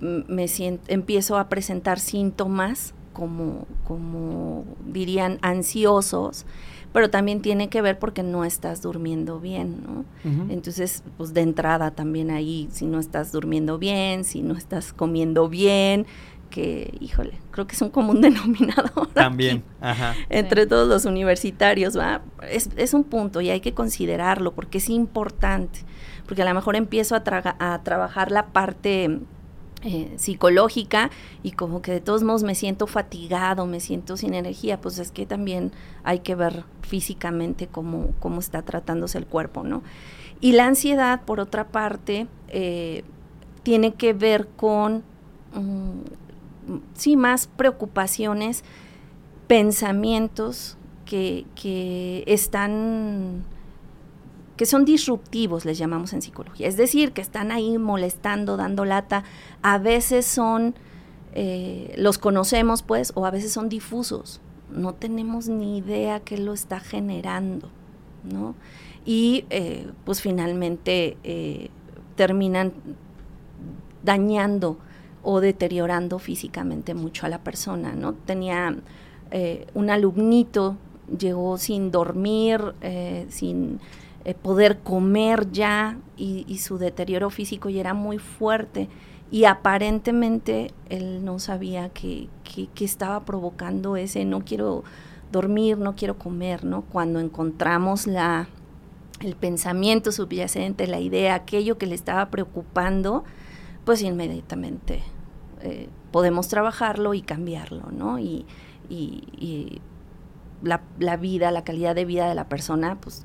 me empiezo a presentar síntomas como, como dirían, ansiosos, pero también tiene que ver porque no estás durmiendo bien, ¿no? Entonces, pues de entrada también ahí, si no estás durmiendo bien, si no estás comiendo bien, que, híjole, creo que es un común denominador. También, ajá. Entre todos los universitarios, ¿va? Es, es, un punto y hay que considerarlo porque es importante, porque a lo mejor empiezo a, a trabajar la parte eh, psicológica y como que de todos modos me siento fatigado, me siento sin energía, pues es que también hay que ver físicamente cómo, cómo está tratándose el cuerpo, ¿no? Y la ansiedad, por otra parte, eh, tiene que ver con, mm, sí, más preocupaciones, pensamientos que, que están que son disruptivos, les llamamos en psicología. Es decir, que están ahí molestando, dando lata. A veces son, eh, los conocemos pues, o a veces son difusos. No tenemos ni idea qué lo está generando, ¿no? Y eh, pues finalmente eh, terminan dañando o deteriorando físicamente mucho a la persona, ¿no? Tenía un alumnito, llegó sin dormir, sin eh, poder comer ya y, su deterioro físico ya era muy fuerte y aparentemente él no sabía que, estaba provocando ese no quiero dormir, no quiero comer, ¿no? Cuando encontramos la, el pensamiento subyacente, la idea, aquello que le estaba preocupando, pues inmediatamente eh, podemos trabajarlo y cambiarlo, ¿no? Y, y, la, la, vida, la calidad de vida de la persona, pues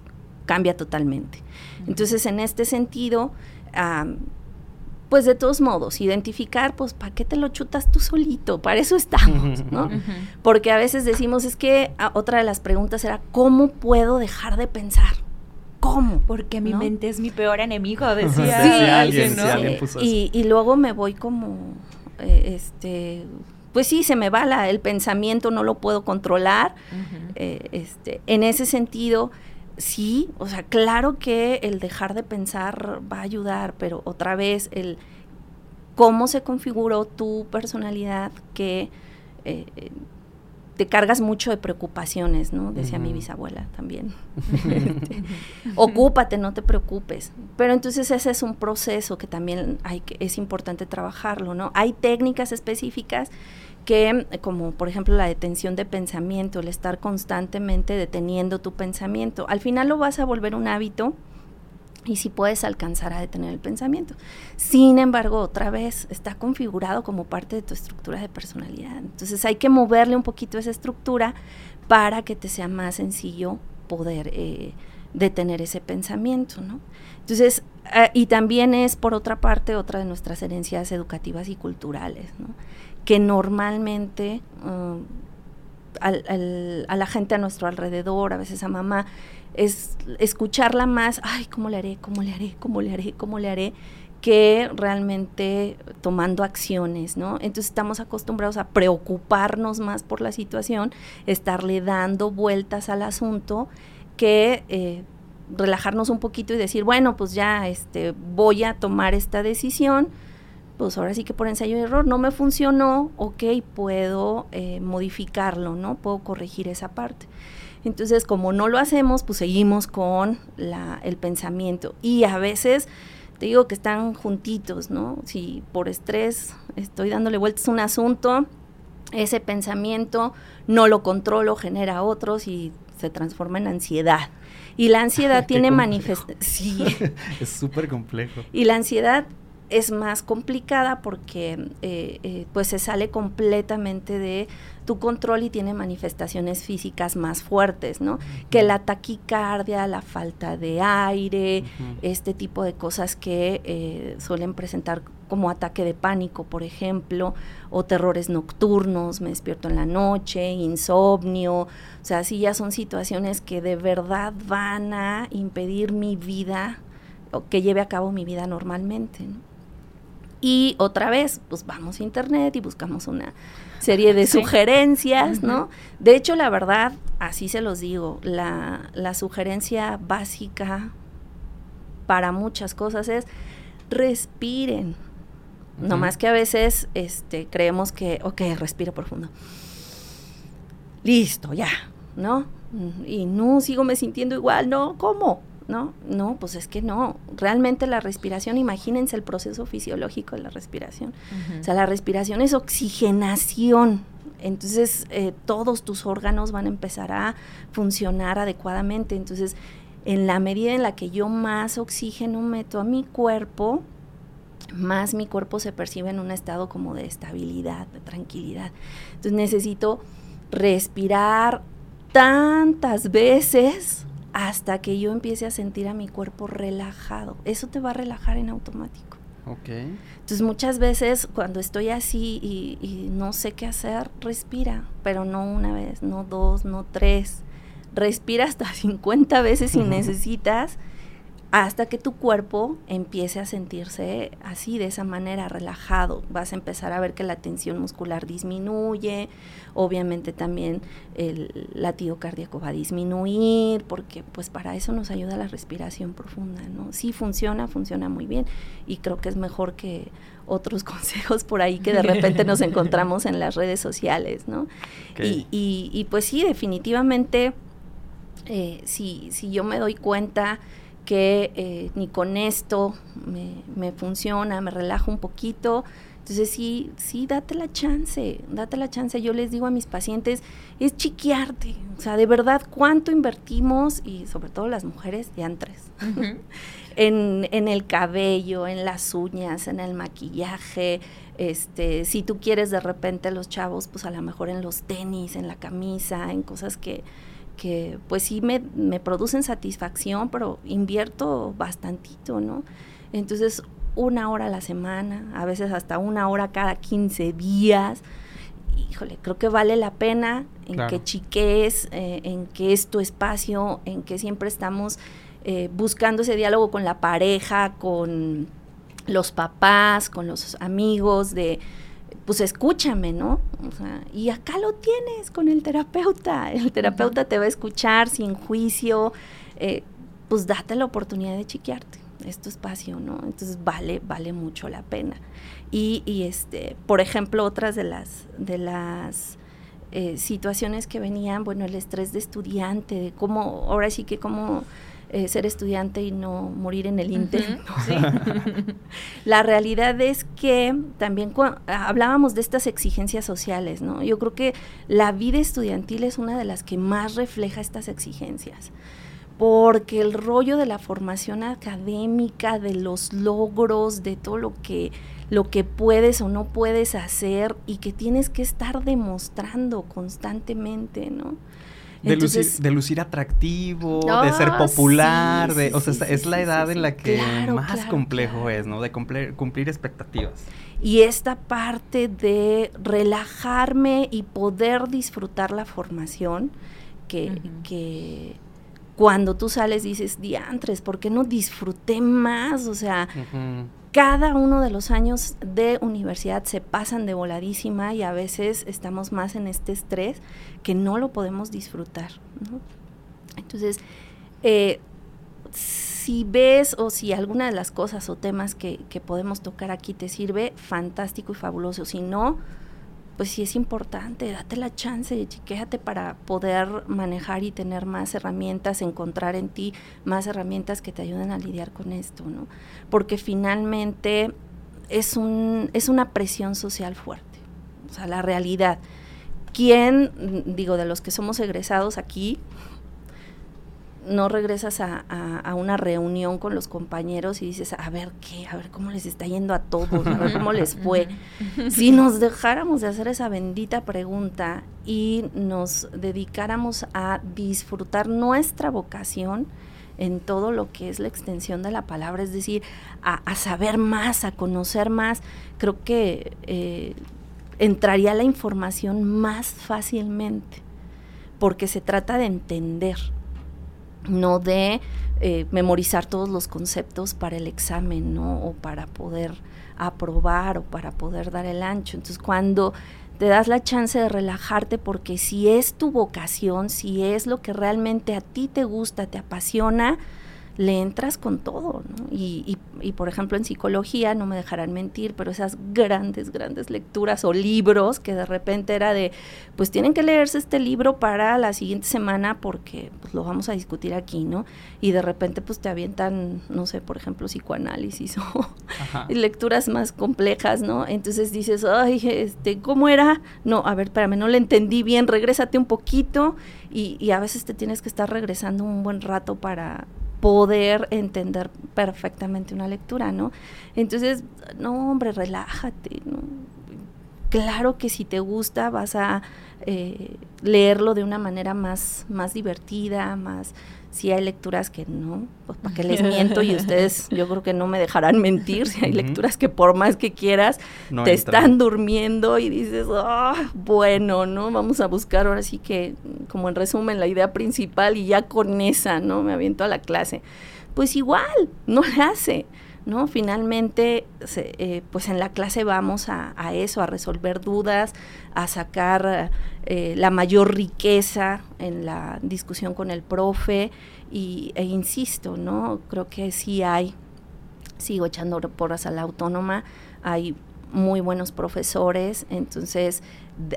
cambia totalmente. Entonces, en este sentido, pues de todos modos, identificar, pues, ¿para qué te lo chutas tú solito? Para eso estamos, ¿no? Porque a veces decimos, es que ah, otra de las preguntas era, ¿cómo puedo dejar de pensar? ¿Cómo? Porque mi mente es mi peor enemigo, decía sí, alguien, ¿no? y, y, luego me voy como, eh, este, pues sí, se me va la, el pensamiento, no lo puedo controlar. Eh, este, en ese sentido, sí, o sea, claro que el dejar de pensar va a ayudar, pero otra vez el cómo se configuró tu personalidad que eh, te cargas mucho de preocupaciones, ¿no? Decía mi bisabuela también. Ocúpate, no te preocupes. Pero entonces ese es un proceso que también hay que, es importante trabajarlo, ¿no? Hay técnicas específicas que, como por ejemplo la detención de pensamiento, el estar constantemente deteniendo tu pensamiento, al final lo vas a volver un hábito y si puedes alcanzar a detener el pensamiento. Sin embargo, otra vez está configurado como parte de tu estructura de personalidad. Entonces hay que moverle un poquito esa estructura para que te sea más sencillo poder eh, detener ese pensamiento, ¿no? Entonces, eh, y también es por otra parte otra de nuestras herencias educativas y culturales. Que normalmente uh, a la gente a nuestro alrededor, a veces a mamá, es escucharla más, ay, ¿cómo le haré? ¿Cómo le haré? ¿Cómo le haré? ¿Cómo le haré? que realmente tomando acciones, ¿no? Entonces estamos acostumbrados a preocuparnos más por la situación, estarle dando vueltas al asunto, que eh, relajarnos un poquito y decir, bueno, pues ya este, voy a tomar esta decisión, pues ahora sí que por ensayo y error no me funcionó, ok, puedo eh, modificarlo, ¿no? Puedo corregir esa parte. Entonces, como no lo hacemos, pues seguimos con la, el pensamiento. Y a veces, te digo que están juntitos, ¿no? Si por estrés estoy dándole vueltas a un asunto, ese pensamiento no lo controlo, genera otros y se transforma en ansiedad. Y la ansiedad tiene manifestaciones. Sí. es súper complejo. Y la ansiedad es más complicada porque eh, eh, pues se sale completamente de tu control y tiene manifestaciones físicas más fuertes, ¿no? Que la taquicardia, la falta de aire, este tipo de cosas que eh, suelen presentar como ataque de pánico, por ejemplo, o terrores nocturnos, me despierto en la noche, insomnio, o sea, sí ya son situaciones que de verdad van a impedir mi vida o que lleve a cabo mi vida normalmente, ¿no? Y otra vez, pues vamos a internet y buscamos una serie de sugerencias, ¿no? De hecho, la verdad, así se los digo, la, la sugerencia básica para muchas cosas es respiren. No más que a veces este, creemos que, ok, respiro profundo. Listo, ya, ¿no? Y no sigo me sintiendo igual, ¿no? ¿Cómo? ¿no? No, pues es que no. Realmente la respiración, imagínense el proceso fisiológico de la respiración. O sea, la respiración es oxigenación. Entonces, eh, todos tus órganos van a empezar a funcionar adecuadamente. Entonces, en la medida en la que yo más oxígeno meto a mi cuerpo, más mi cuerpo se percibe en un estado como de estabilidad, de tranquilidad. Entonces necesito respirar tantas veces hasta que yo empiece a sentir a mi cuerpo relajado. Eso te va a relajar en automático. Ok. Entonces muchas veces cuando estoy así y, no sé qué hacer, respira, pero no una vez, no dos, no tres. Respira hasta 50 veces si necesitas hasta que tu cuerpo empiece a sentirse así, de esa manera, relajado. Vas a empezar a ver que la tensión muscular disminuye, obviamente también el latido cardíaco va a disminuir, porque pues para eso nos ayuda la respiración profunda, ¿no? Sí funciona, funciona muy bien y creo que es mejor que otros consejos por ahí que de repente nos encontramos en las redes sociales, ¿no? Y, y, pues sí, definitivamente, eh, si, si yo me doy cuenta que eh, ni con esto me, funciona, me relajo un poquito. Entonces sí, sí, date la chance, date la chance. Yo les digo a mis pacientes, es chiquearte. O sea, de verdad, ¿cuánto invertimos? Y sobre todo las mujeres de antes. en, en el cabello, en las uñas, en el maquillaje. Este, si tú quieres de repente los chavos, pues a lo mejor en los tenis, en la camisa, en cosas que, que pues sí me, me producen satisfacción, pero invierto bastantito, ¿no? Entonces, una hora a la semana, a veces hasta una hora cada 15 días. Híjole, creo que vale la pena en que chiques, eh, en que es tu espacio, en que siempre estamos eh, buscando ese diálogo con la pareja, con los papás, con los amigos, de pues escúchame, ¿no? O sea, y acá lo tienes con el terapeuta. El terapeuta te va a escuchar sin juicio. Eh, pues date la oportunidad de chiquearte. Es tu espacio, ¿no? Entonces vale, vale mucho la pena. Y, y este, por ejemplo, otras de las, de las eh, situaciones que venían, bueno, el estrés de estudiante, de cómo, ahora sí que cómo eh, ser estudiante y no morir en el intento. la realidad es que también hablábamos de estas exigencias sociales, ¿no? Yo creo que la vida estudiantil es una de las que más refleja estas exigencias porque el rollo de la formación académica, de los logros, de todo lo que lo que puedes o no puedes hacer y que tienes que estar demostrando constantemente, ¿no? De, lucir, atractivo, de ser popular, de, o sea, es la edad en la que más complejo es, ¿no? De cumplir, cumplir expectativas. Y esta parte de relajarme y poder disfrutar la formación, que, que cuando tú sales dices, diantres, ¿por qué no disfruté más? O sea, cada uno de los años de universidad se pasan de voladísima y a veces estamos más en este estrés que no lo podemos disfrutar. Entonces, eh, si ves o si alguna de las cosas o temas que, que podemos tocar aquí te sirve, fantástico y fabuloso. Si no, pues sí es importante, date la chance, chiquéjate para poder manejar y tener más herramientas, encontrar en ti más herramientas que te ayuden a lidiar con esto, ¿no? Porque finalmente es, un, es una presión social fuerte, o sea, la realidad. ¿Quién, digo, de los que somos egresados aquí, no regresas a, una reunión con los compañeros y dices, a ver qué, a ver cómo les está yendo a todos, a ver cómo les fue. si nos dejáramos de hacer esa bendita pregunta y nos dedicáramos a disfrutar nuestra vocación en todo lo que es la extensión de la palabra, es decir, a, saber más, a conocer más, creo que eh, entraría la información más fácilmente, porque se trata de entender no de eh, memorizar todos los conceptos para el examen, ¿no? O para poder aprobar o para poder dar el ancho. Entonces, cuando te das la chance de relajarte porque si es tu vocación, si es lo que realmente a ti te gusta, te apasiona, le entras con todo, ¿no? Y, y, por ejemplo en psicología, no me dejarán mentir, pero esas grandes, grandes lecturas o libros que de repente era de, pues tienen que leerse este libro para la siguiente semana porque pues, lo vamos a discutir aquí, ¿no? Y de repente pues te avientan, no sé, por ejemplo, psicoanálisis o lecturas más complejas, ¿no? Entonces dices, ay, este, ¿cómo era? No, a ver, espérame, no le entendí bien, regrésate un poquito y, y a veces te tienes que estar regresando un buen rato para poder entender perfectamente una lectura, ¿no? Entonces, no, hombre, relájate, ¿no? Claro que si te gusta vas a eh, leerlo de una manera más, más divertida, más, si hay lecturas que no, pues para qué les miento y ustedes yo creo que no me dejarán mentir, si hay lecturas que por más que quieras te están durmiendo y dices, oh, bueno, ¿no? Vamos a buscar ahora sí que, como en resumen, la idea principal y ya con esa, ¿no? Me aviento a la clase. Pues igual, no le hace. ¿No? Finalmente, eh, pues en la clase vamos a, eso, a resolver dudas, a sacar eh, la mayor riqueza en la discusión con el profe y, e insisto, ¿no? Creo que sí hay, sigo echando porras a la autónoma, hay muy buenos profesores, entonces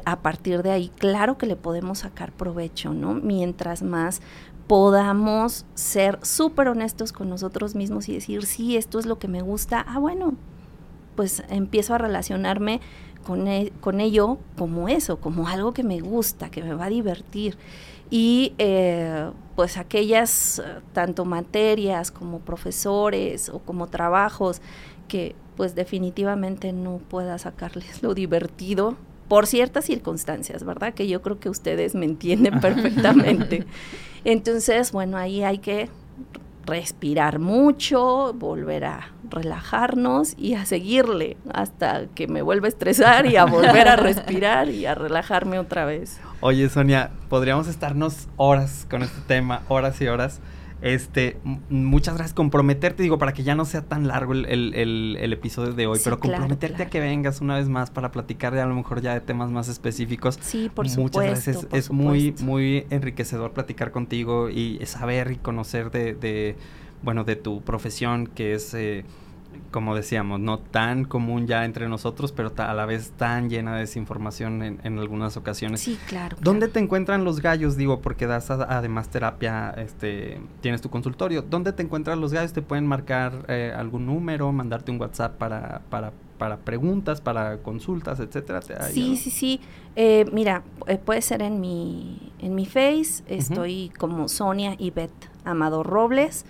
a partir de ahí, claro que le podemos sacar provecho, ¿no? Mientras más podamos ser súper honestos con nosotros mismos y decir, sí, esto es lo que me gusta, ah, bueno, pues empiezo a relacionarme con, e, con ello como eso, como algo que me gusta, que me va a divertir. Y eh, pues aquellas, tanto materias como profesores o como trabajos, que pues definitivamente no pueda sacarles lo divertido por ciertas circunstancias, ¿verdad? Que yo creo que ustedes me entienden perfectamente. Entonces, bueno, ahí hay que respirar mucho, volver a relajarnos y a seguirle hasta que me vuelva a estresar y a volver a respirar y a relajarme otra vez. Oye, Sonia, podríamos estarnos horas con este tema, horas y horas. Este, muchas gracias. Comprometerte, digo, para que ya no sea tan largo el, episodio de hoy, pero comprometerte a que vengas una vez más para platicar de a lo mejor ya de temas más específicos. Sí, por supuesto. Muchas gracias. Es, muy, muy enriquecedor platicar contigo y saber y conocer de, de bueno, de tu profesión, que es... Eh, como decíamos, no tan común ya entre nosotros, pero a la vez tan llena de desinformación en, algunas ocasiones. Sí, claro. ¿Dónde te encuentran los gallos? Digo, porque das además terapia, este, tienes tu consultorio. ¿Dónde te encuentran los gallos? ¿Te pueden marcar eh, algún número, mandarte un WhatsApp para, para, para preguntas, para consultas, etcétera? Sí, sí, sí. Eh, mira, eh, puede ser en mi, en mi Face, estoy como Sonia y Beth Amador Robles.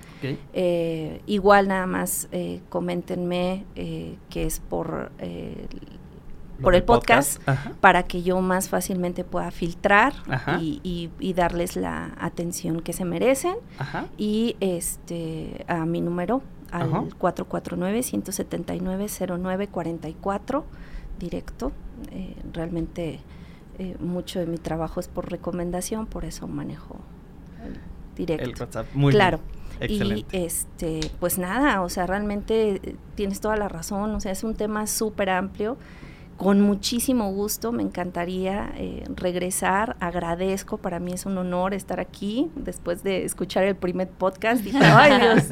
Eh, igual nada más eh, coméntenme eh, que es por, por el podcast, para que yo más fácilmente pueda filtrar y, darles la atención que se merecen. Y este a mi número al 449-179-0944 directo. realmente mucho de mi trabajo es por recomendación, por eso manejo directo. El WhatsApp, muy claro. Y este, pues nada, o sea, realmente eh, tienes toda la razón, o sea, es un tema súper amplio. Con muchísimo gusto, me encantaría eh, regresar. Agradezco, para mí es un honor estar aquí después de escuchar el primer podcast. Dije, ay Dios,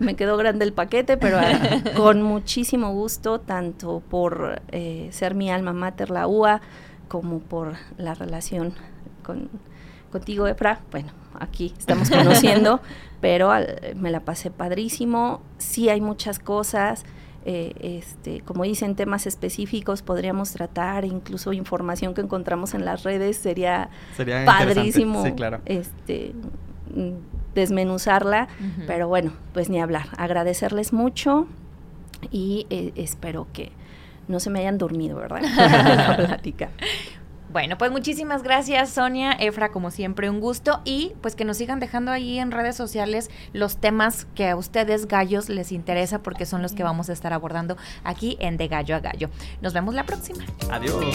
me quedó grande el paquete, pero ah, con muchísimo gusto, tanto por eh, ser mi alma mater, la UA, como por la relación con, contigo, Efra. Bueno, aquí estamos conociendo, pero me la pasé padrísimo. Sí hay muchas cosas. Eh, este, como dicen, temas específicos podríamos tratar, incluso información que encontramos en las redes sería, padrísimo este, desmenuzarla, pero bueno, pues ni hablar. Agradecerles mucho y eh, espero que no se me hayan dormido, ¿verdad? la plática. Bueno, pues muchísimas gracias Sonia, Efra, como siempre un gusto y pues que nos sigan dejando ahí en redes sociales los temas que a ustedes gallos les interesa porque son los que vamos a estar abordando aquí en De Gallo a Gallo. Nos vemos la próxima. Adiós.